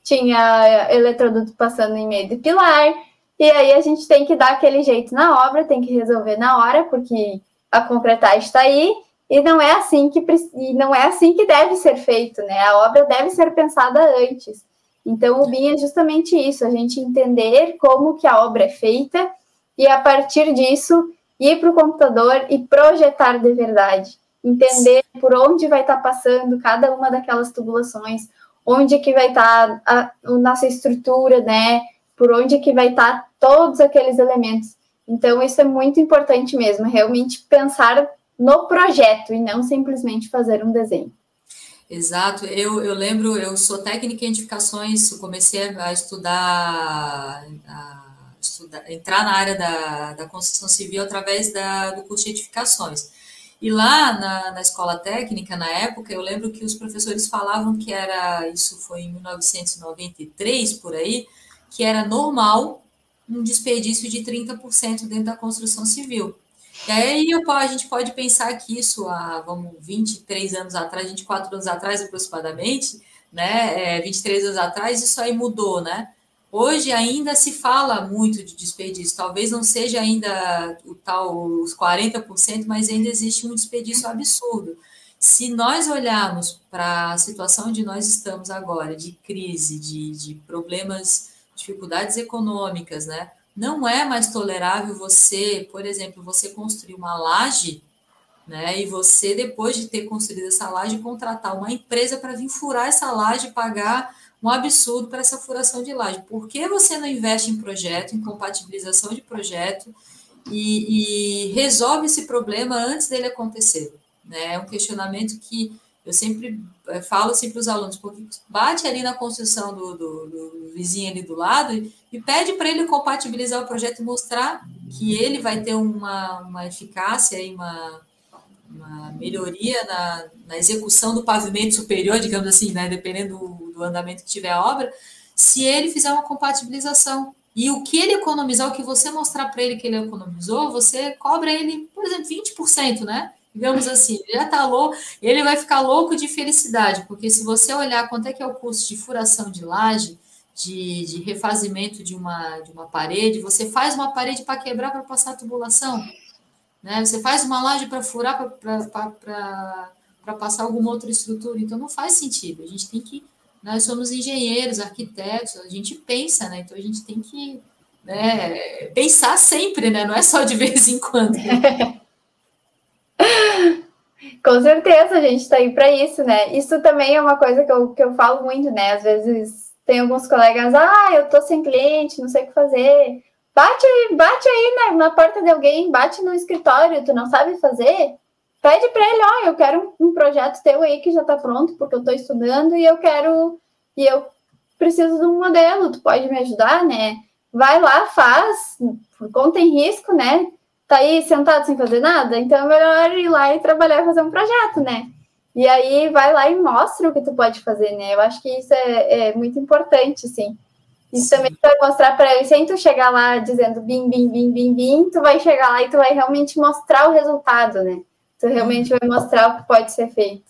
tinha eletroduto passando em meio de pilar, e aí a gente tem que dar aquele jeito na obra, tem que resolver na hora, porque a concretagem está aí, e não é assim que e não é assim que deve ser feito, né? A obra deve ser pensada antes. Então o BIM é justamente isso, a gente entender como que a obra é feita e a partir disso ir para o computador e projetar de verdade, entender por onde vai estar tá passando cada uma daquelas tubulações, onde que vai estar tá a, a nossa estrutura, né? Por onde que vai estar tá todos aqueles elementos. Então isso é muito importante mesmo, realmente pensar no projeto e não simplesmente fazer um desenho. Exato, eu, eu lembro, eu sou técnica em edificações, comecei a estudar a estudar, entrar na área da, da construção civil através da, do curso de edificações. E lá na, na escola técnica, na época, eu lembro que os professores falavam que era, isso foi em 1993 por aí, que era normal um desperdício de 30% dentro da construção civil. E aí a gente pode pensar que isso há, vamos, 23 anos atrás, 24 anos atrás aproximadamente, né, é, 23 anos atrás, isso aí mudou, né? Hoje ainda se fala muito de desperdício, talvez não seja ainda o tal os 40%, mas ainda existe um desperdício absurdo. Se nós olharmos para a situação onde nós estamos agora, de crise, de, de problemas, dificuldades econômicas, né? Não é mais tolerável você, por exemplo, você construir uma laje, né? E você, depois de ter construído essa laje, contratar uma empresa para vir furar essa laje e pagar um absurdo para essa furação de laje. Por que você não investe em projeto, em compatibilização de projeto e, e resolve esse problema antes dele acontecer? Né? É um questionamento que eu sempre eh, falo assim para os alunos, porque bate ali na construção do, do, do vizinho ali do lado e, e pede para ele compatibilizar o projeto e mostrar que ele vai ter uma, uma eficácia e uma, uma melhoria na, na, execução do pavimento superior, digamos assim, né, dependendo do, do, andamento que tiver a obra, se ele fizer uma compatibilização. E o que ele economizar, o que você mostrar para ele que ele economizou, você cobra ele, por exemplo, 20%, né? Digamos assim, já está louco, ele vai ficar louco de felicidade, porque se você olhar quanto é que é o custo de furação de laje, de, de refazimento de uma, de uma parede, você faz uma parede para quebrar para passar a tubulação. Né? Você faz uma laje para furar para passar alguma outra estrutura. Então não faz sentido. A gente tem que. Nós somos engenheiros, arquitetos, a gente pensa, né? Então a gente tem que né, pensar sempre, né? Não é só de vez em quando. Com certeza, a gente está aí para isso, né? Isso também é uma coisa que eu, que eu falo muito, né? Às vezes tem alguns colegas, ah, eu tô sem cliente, não sei o que fazer. Bate aí, bate aí na, na porta de alguém, bate no escritório, tu não sabe fazer? Pede para ele, ó, oh, eu quero um, um, projeto teu aí que já está pronto, porque eu estou estudando e eu quero, e eu preciso de um modelo, tu pode me ajudar, né? Vai lá, faz, conta em risco, né? Tá aí sentado sem fazer nada, então é melhor ir lá e trabalhar e fazer um projeto, né? E aí vai lá e mostra o que tu pode fazer, né? Eu acho que isso é, é muito importante, assim. Isso também vai mostrar para ele, sem tu chegar lá dizendo bim, bim, bim, bim, bim, tu vai chegar lá e tu vai realmente mostrar o resultado, né? Tu realmente vai mostrar o que pode ser feito.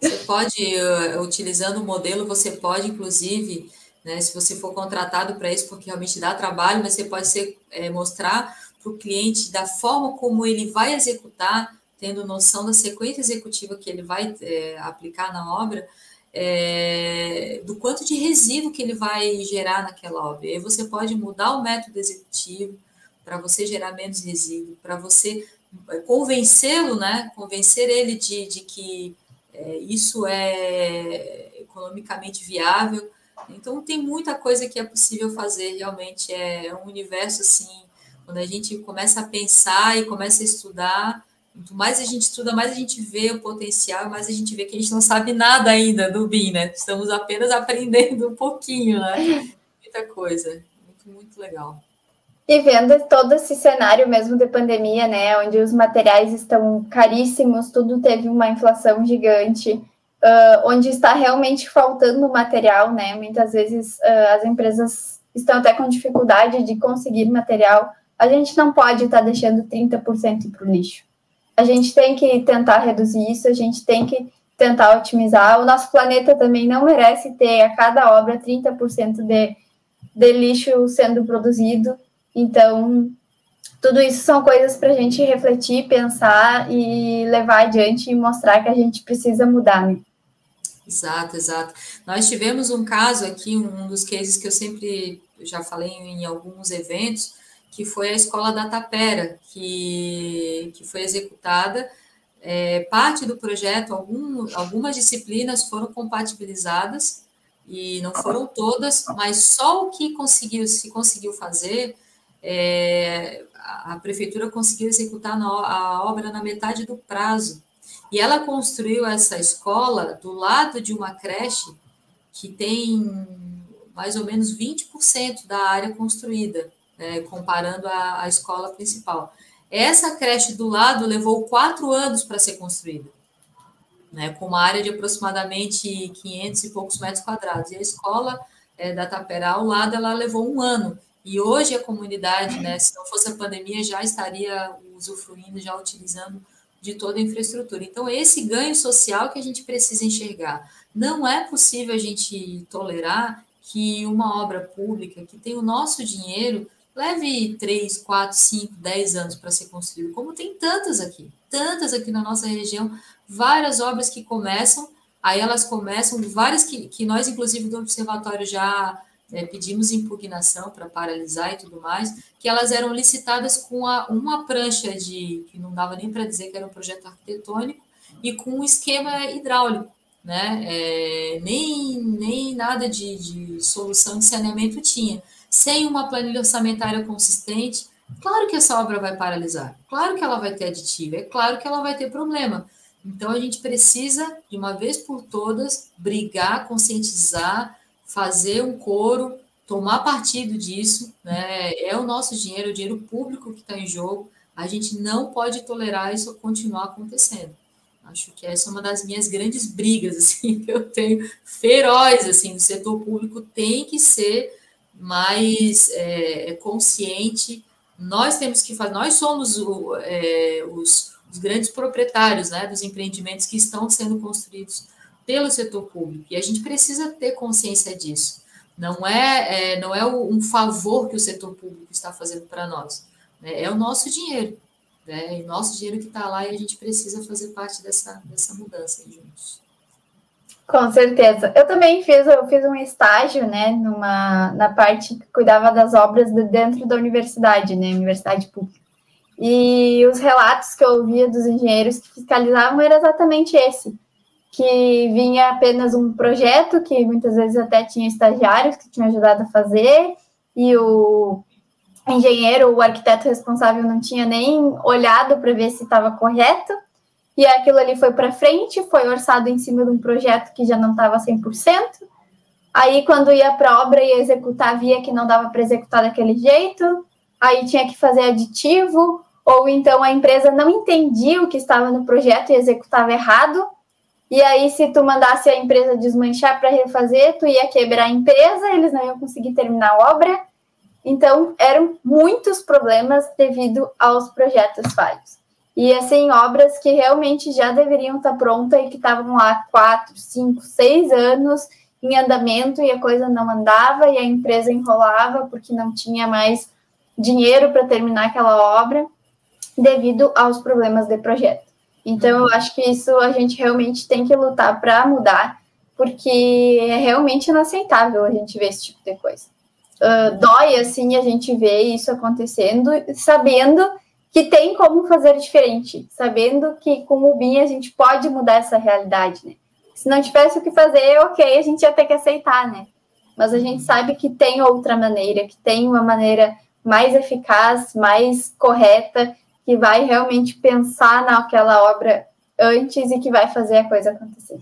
Você pode, uh, utilizando o modelo, você pode, inclusive, né, se você for contratado para isso, porque realmente dá trabalho, mas você pode ser, é, mostrar para o cliente da forma como ele vai executar tendo noção da sequência executiva que ele vai é, aplicar na obra, é, do quanto de resíduo que ele vai gerar naquela obra. E aí você pode mudar o método executivo para você gerar menos resíduo, para você é, convencê-lo, né? Convencer ele de, de que é, isso é economicamente viável. Então tem muita coisa que é possível fazer. Realmente é um universo assim, quando a gente começa a pensar e começa a estudar Quanto mais a gente estuda, mais a gente vê o potencial, mais a gente vê que a gente não sabe nada ainda do BIM, né? Estamos apenas aprendendo um pouquinho, né? Muita coisa. Muito, muito legal. E vendo todo esse cenário mesmo de pandemia, né? Onde os materiais estão caríssimos, tudo teve uma inflação gigante, uh, onde está realmente faltando material, né? Muitas vezes uh, as empresas estão até com dificuldade de conseguir material. A gente não pode estar tá deixando 30% para o lixo a gente tem que tentar reduzir isso, a gente tem que tentar otimizar. O nosso planeta também não merece ter a cada obra 30% de, de lixo sendo produzido. Então, tudo isso são coisas para a gente refletir, pensar e levar adiante e mostrar que a gente precisa mudar, né? Exato, exato. Nós tivemos um caso aqui, um dos cases que eu sempre já falei em alguns eventos, que foi a escola da Tapera, que, que foi executada. É, parte do projeto, algum, algumas disciplinas foram compatibilizadas, e não foram todas, mas só o que conseguiu, se conseguiu fazer, é, a prefeitura conseguiu executar a obra na metade do prazo. E ela construiu essa escola do lado de uma creche que tem mais ou menos 20% da área construída é, comparando a, escola principal. Essa creche do lado levou quatro anos para ser construída, né, com uma área de aproximadamente 500 e poucos metros quadrados. E a escola é, da Tapera ao lado, ela levou um ano. E hoje a comunidade, né, se não fosse a pandemia, já estaria usufruindo, já utilizando de toda a infraestrutura. Então, esse ganho social que a gente precisa enxergar. Não é possível a gente tolerar que uma obra pública que tem o nosso dinheiro leve 3, 4, 5, 10 anos para ser construído, como tem tantas aqui, tantas aqui na nossa região, várias obras que começam, aí elas começam, várias que, que nós, inclusive, do Observatório já é, pedimos impugnação para paralisar e tudo mais, que elas eram licitadas com a, uma prancha de, que não dava nem para dizer que era um projeto arquitetônico, e com um esquema hidráulico, né? É, nem, nem nada de, de solução de saneamento tinha sem uma planilha orçamentária consistente, claro que essa obra vai paralisar, claro que ela vai ter aditivo, é claro que ela vai ter problema. Então a gente precisa, de uma vez por todas, brigar, conscientizar, fazer um coro, tomar partido disso, né? É o nosso dinheiro, o dinheiro público que está em jogo. A gente não pode tolerar isso continuar acontecendo. Acho que essa é uma das minhas grandes brigas, assim, que eu tenho feroz, assim, no setor público tem que ser mais é, é, consciente. Nós temos que fazer, nós somos o, é, os, os, grandes proprietários né, dos empreendimentos que estão sendo construídos pelo setor público, e a gente precisa ter consciência disso. Não é, é não é um favor que o setor público está fazendo para nós. Né? É o nosso dinheiro. Né? E nosso dinheiro que está lá e a gente precisa fazer parte dessa, dessa mudança juntos. Com certeza. Eu também fiz, eu fiz um estágio, né, numa, na parte que cuidava das obras de dentro da universidade, né, universidade pública. E os relatos que eu ouvia dos engenheiros que fiscalizavam era exatamente esse, que vinha apenas um projeto, que muitas vezes até tinha estagiários que tinham ajudado a fazer, e o engenheiro, o arquiteto responsável não tinha nem olhado para ver se estava correto, e aquilo ali foi para frente, foi orçado em cima de um projeto que já não estava 100%. Aí, quando ia para a obra e executar, via que não dava para executar daquele jeito, aí tinha que fazer aditivo, ou então a empresa não entendia o que estava no projeto e executava errado. E aí, se tu mandasse a empresa desmanchar para refazer, tu ia quebrar a empresa, eles não iam conseguir terminar a obra. Então, eram muitos problemas devido aos projetos falhos. E assim, obras que realmente já deveriam estar prontas e que estavam lá quatro, cinco, seis anos em andamento e a coisa não andava e a empresa enrolava porque não tinha mais dinheiro para terminar aquela obra devido aos problemas de projeto. Então, eu acho que isso a gente realmente tem que lutar para mudar, porque é realmente inaceitável a gente ver esse tipo de coisa. Uh, dói, assim, a gente ver isso acontecendo, sabendo que tem como fazer diferente, sabendo que com o BIM a gente pode mudar essa realidade, né? Se não tivesse o que fazer, ok, a gente ia ter que aceitar, né? Mas a gente sabe que tem outra maneira, que tem uma maneira mais eficaz, mais correta, que vai realmente pensar naquela obra antes e que vai fazer a coisa acontecer.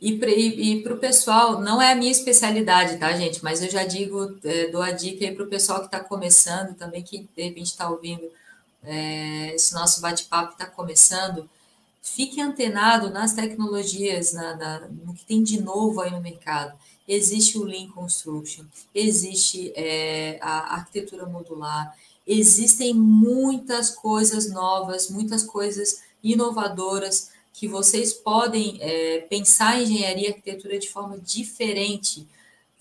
E para o pessoal, não é a minha especialidade, tá, gente? Mas eu já digo, é, dou a dica aí para o pessoal que está começando também, que de repente está ouvindo é, esse nosso bate-papo está começando, fique antenado nas tecnologias, na, na, no que tem de novo aí no mercado. Existe o Lean Construction, existe é, a arquitetura modular, existem muitas coisas novas, muitas coisas inovadoras que vocês podem é, pensar em engenharia e arquitetura de forma diferente.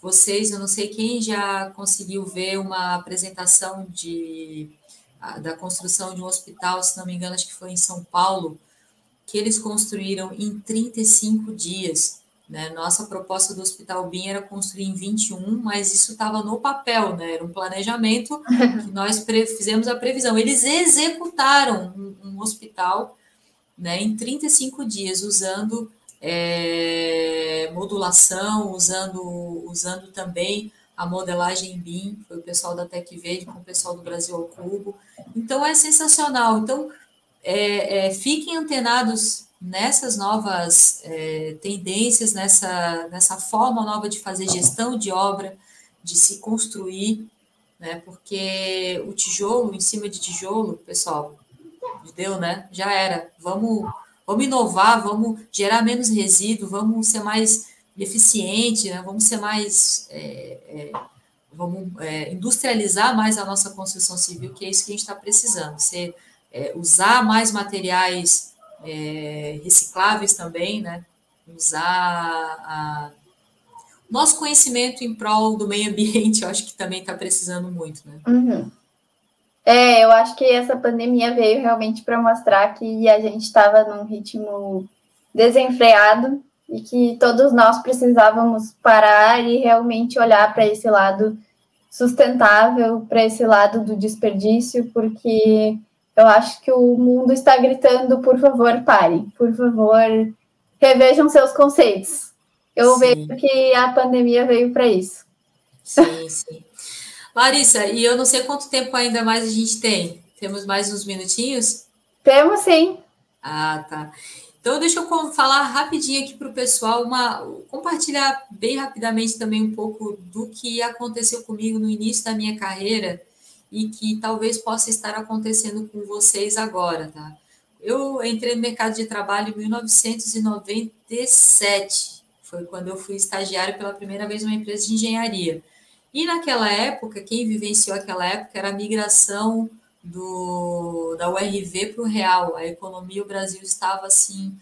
Vocês, eu não sei quem já conseguiu ver uma apresentação de da construção de um hospital, se não me engano, acho que foi em São Paulo, que eles construíram em 35 dias. Né? Nossa proposta do Hospital BIM era construir em 21, mas isso estava no papel, né? era um planejamento que nós fizemos a previsão. Eles executaram um, um hospital né, em 35 dias, usando é, modulação, usando, usando também a modelagem BIM, foi o pessoal da Tec Verde com o pessoal do Brasil ao Cubo. Então é sensacional. Então é, é, fiquem antenados nessas novas é, tendências, nessa, nessa forma nova de fazer gestão de obra, de se construir, né? Porque o tijolo em cima de tijolo, pessoal, deu, né? Já era. Vamos, vamos inovar, vamos gerar menos resíduo, vamos ser mais eficiente, né? vamos ser mais. É, é, vamos é, industrializar mais a nossa construção civil, que é isso que a gente está precisando, ser, é, usar mais materiais é, recicláveis também, né? Usar a, nosso conhecimento em prol do meio ambiente, eu acho que também está precisando muito, né? Uhum. É, eu acho que essa pandemia veio realmente para mostrar que a gente estava num ritmo desenfreado e que todos nós precisávamos parar e realmente olhar para esse lado sustentável, para esse lado do desperdício, porque eu acho que o mundo está gritando, por favor, parem, por favor, revejam seus conceitos. Eu sim. vejo que a pandemia veio para isso. Sim, sim. Larissa, e eu não sei quanto tempo ainda mais a gente tem. Temos mais uns minutinhos? Temos sim. Ah, tá. Então, deixa eu falar rapidinho aqui para o pessoal, uma, compartilhar bem rapidamente também um pouco do que aconteceu comigo no início da minha carreira e que talvez possa estar acontecendo com vocês agora, tá? Eu entrei no mercado de trabalho em 1997, foi quando eu fui estagiário pela primeira vez numa empresa de engenharia. E naquela época, quem vivenciou aquela época era a migração do, da URV para o real. A economia, o Brasil estava assim,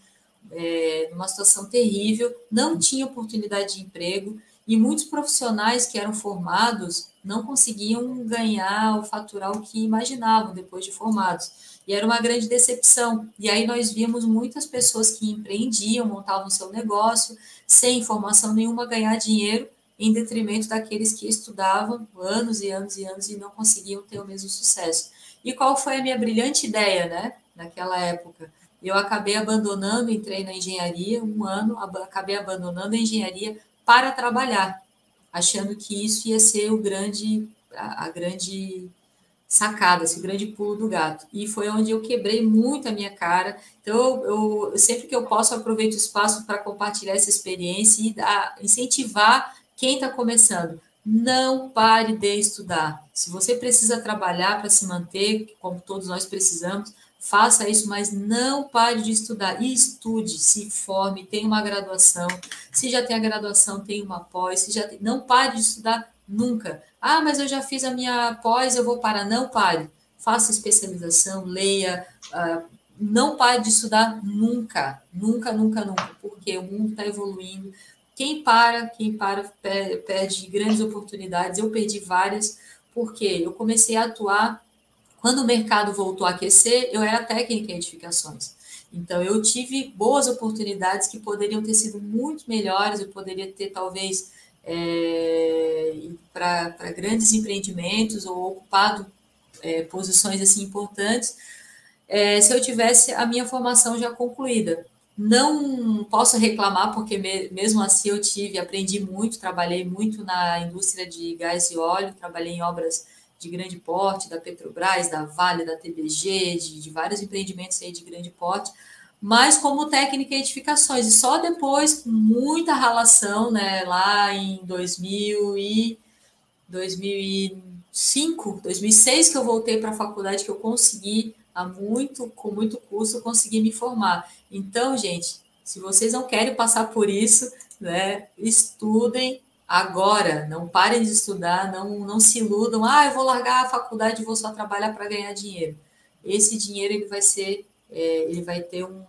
é, numa situação terrível, não tinha oportunidade de emprego, E muitos profissionais que eram formados não conseguiam ganhar ou faturar o que imaginavam depois de formados. E era uma grande decepção. E aí nós víamos muitas pessoas que empreendiam, montavam seu negócio, sem informação nenhuma, ganhar dinheiro em detrimento daqueles que estudavam anos e anos e anos e não conseguiam ter o mesmo sucesso. E qual foi a minha brilhante ideia, né, naquela época? Eu acabei abandonando, entrei na engenharia um ano, acabei abandonando a engenharia para trabalhar, achando que isso ia ser o grande, a, a grande sacada, esse grande pulo do gato. E foi onde eu quebrei muito a minha cara. Então, eu, sempre que eu posso, aproveito o espaço para compartilhar essa experiência e dar, incentivar quem está começando. Não pare de estudar. Se você precisa trabalhar para se manter, como todos nós precisamos, faça isso, mas não pare de estudar. Estude, se forme, tenha uma graduação. Se já tem a graduação, tenha uma pós. Se já tem... Não pare de estudar nunca. Ah, mas eu já fiz a minha pós, eu vou parar. Não pare. Faça especialização, leia. Uh, não pare de estudar nunca. Nunca, nunca, nunca. Porque o mundo está evoluindo. Quem para, quem para, perde grandes oportunidades. Eu perdi várias, porque eu comecei a atuar quando o mercado voltou a aquecer, eu era técnica em edificações. Então, eu tive boas oportunidades que poderiam ter sido muito melhores, eu poderia ter, talvez, é, para grandes empreendimentos ou ocupado é, posições assim importantes, é, se eu tivesse a minha formação já concluída. Não posso reclamar, porque me, mesmo assim eu tive, aprendi muito, trabalhei muito na indústria de gás e óleo, trabalhei em obras de grande porte, da Petrobras, da Vale, da TBG, de, de vários empreendimentos aí de grande porte, mas como técnica em edificações. E só depois, com muita ralação, né, lá em 2000 e 2005, 2006 que eu voltei para a faculdade, que eu consegui, a muito, com muito custo, conseguir me formar. Então, gente, se vocês não querem passar por isso, né, estudem, agora, não parem de estudar, não, não se iludam, ah, eu vou largar a faculdade e vou só trabalhar para ganhar dinheiro. Esse dinheiro ele vai ser, é, ele vai ter um,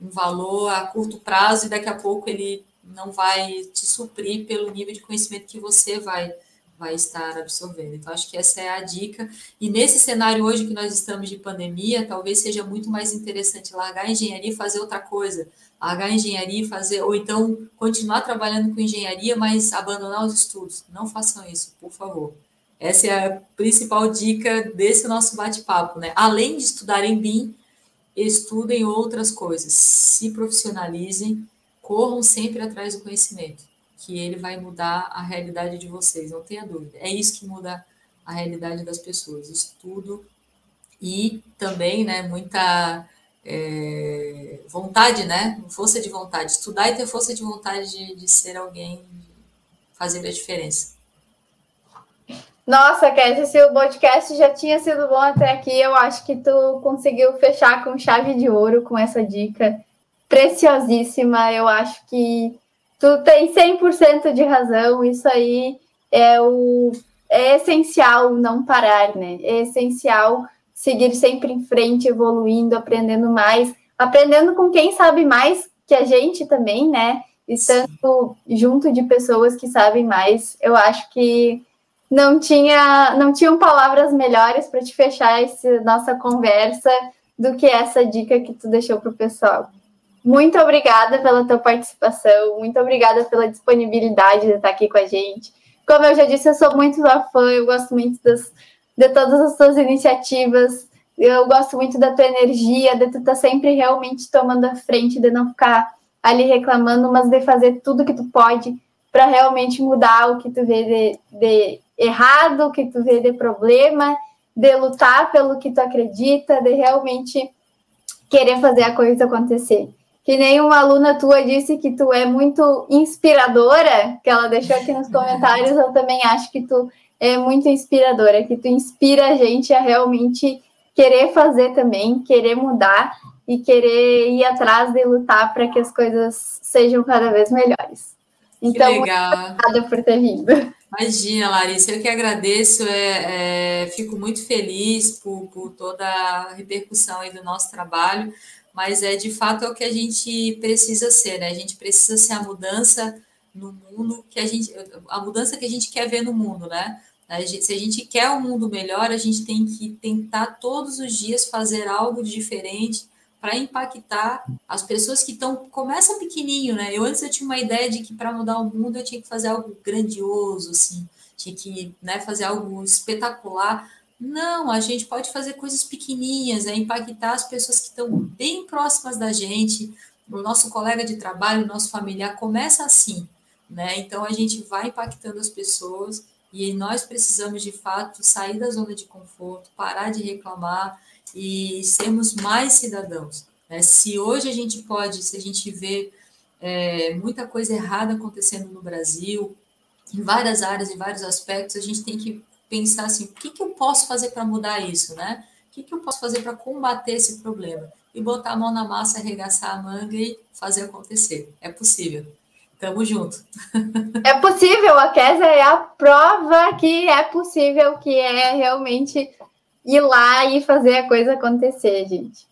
um valor a curto prazo e daqui a pouco ele não vai te suprir pelo nível de conhecimento que você vai vai estar absorvendo. Então, acho que essa é a dica. E nesse cenário hoje que nós estamos de pandemia, talvez seja muito mais interessante largar a engenharia e fazer outra coisa largar a engenharia e fazer, ou então continuar trabalhando com engenharia, mas abandonar os estudos. Não façam isso, por favor. Essa é a principal dica desse nosso bate-papo, né? Além de estudarem BIM, estudem outras coisas, se profissionalizem, corram sempre atrás do conhecimento, que ele vai mudar a realidade de vocês, não tenha dúvida. É isso que muda a realidade das pessoas, estudo e também, né, muita é, vontade, né? Força de vontade. Estudar e ter força de vontade de, de ser alguém, fazer a diferença. Nossa, Kézia, se o podcast já tinha sido bom até aqui, eu acho que tu conseguiu fechar com chave de ouro com essa dica preciosíssima. Eu acho que tu tem 100% de razão. Isso aí é o é essencial não parar, né? É essencial seguir sempre em frente, evoluindo, aprendendo mais, aprendendo com quem sabe mais que a gente também, né? Estando junto de pessoas que sabem mais, eu acho que não tinha não tinham palavras melhores para te fechar essa nossa conversa do que essa dica que tu deixou para o pessoal. Muito obrigada pela tua participação, muito obrigada pela disponibilidade de estar aqui com a gente. Como eu já disse, eu sou muito tua fã, eu gosto muito das, de todas as suas iniciativas. Eu gosto muito da tua energia, de tu estar tá sempre realmente tomando a frente, de não ficar ali reclamando, mas de fazer tudo que tu pode para realmente mudar o que tu vê de, de errado, o que tu vê de problema, de lutar pelo que tu acredita, de realmente querer fazer a coisa acontecer. Que nem uma aluna tua disse que tu é muito inspiradora, que ela deixou aqui nos comentários, eu também acho que tu é muito inspiradora, que tu inspira a gente a realmente querer fazer também, querer mudar e querer ir atrás de lutar para que as coisas sejam cada vez melhores. Então, que legal. obrigada por ter vindo. Imagina, Larissa, eu que agradeço, é, é, fico muito feliz por, por toda a repercussão aí do nosso trabalho, mas é de fato é o que a gente precisa ser, né? A gente precisa ser a mudança no mundo que a gente, a mudança que a gente quer ver no mundo, né? A gente, se a gente quer um mundo melhor, a gente tem que tentar todos os dias fazer algo diferente para impactar as pessoas que estão. Começa pequenininho, né? Eu antes eu tinha uma ideia de que para mudar o mundo eu tinha que fazer algo grandioso, assim, tinha que né, fazer algo espetacular. Não, a gente pode fazer coisas pequenininhas, é impactar as pessoas que estão bem próximas da gente, o nosso colega de trabalho, o nosso familiar, começa assim, né? Então a gente vai impactando as pessoas e nós precisamos de fato sair da zona de conforto, parar de reclamar e sermos mais cidadãos. Né? Se hoje a gente pode, se a gente vê é, muita coisa errada acontecendo no Brasil, em várias áreas, em vários aspectos, a gente tem que pensar assim, o que, que eu posso fazer para mudar isso, né? O que, que eu posso fazer para combater esse problema? E botar a mão na massa, arregaçar a manga e fazer acontecer. É possível. Tamo junto. É possível, a Kézia é a prova que é possível, que é realmente ir lá e fazer a coisa acontecer, gente.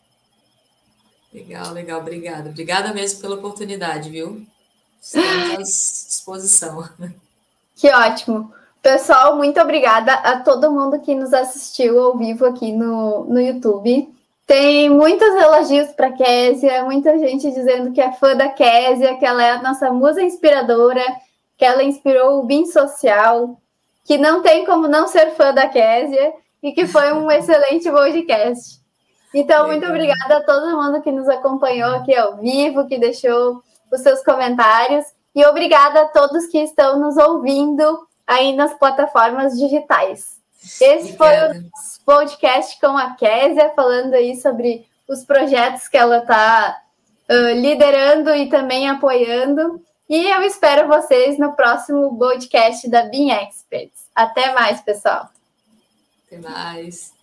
Legal, legal, obrigada. Obrigada mesmo pela oportunidade, viu? Estamos à disposição. Que ótimo. Pessoal, muito obrigada a todo mundo que nos assistiu ao vivo aqui no, no YouTube. Tem muitos elogios para Késia, muita gente dizendo que é fã da Késia, que ela é a nossa musa inspiradora, que ela inspirou o BIM Social, que não tem como não ser fã da Késia e que foi um excelente podcast. Então, muito obrigada a todo mundo que nos acompanhou aqui ao vivo, que deixou os seus comentários, e obrigada a todos que estão nos ouvindo aí nas plataformas digitais. Esse Obrigada. foi o podcast com a Késia, falando aí sobre os projetos que ela está uh, liderando e também apoiando. E eu espero vocês no próximo podcast da BIM Experts. Até mais, pessoal. Até mais.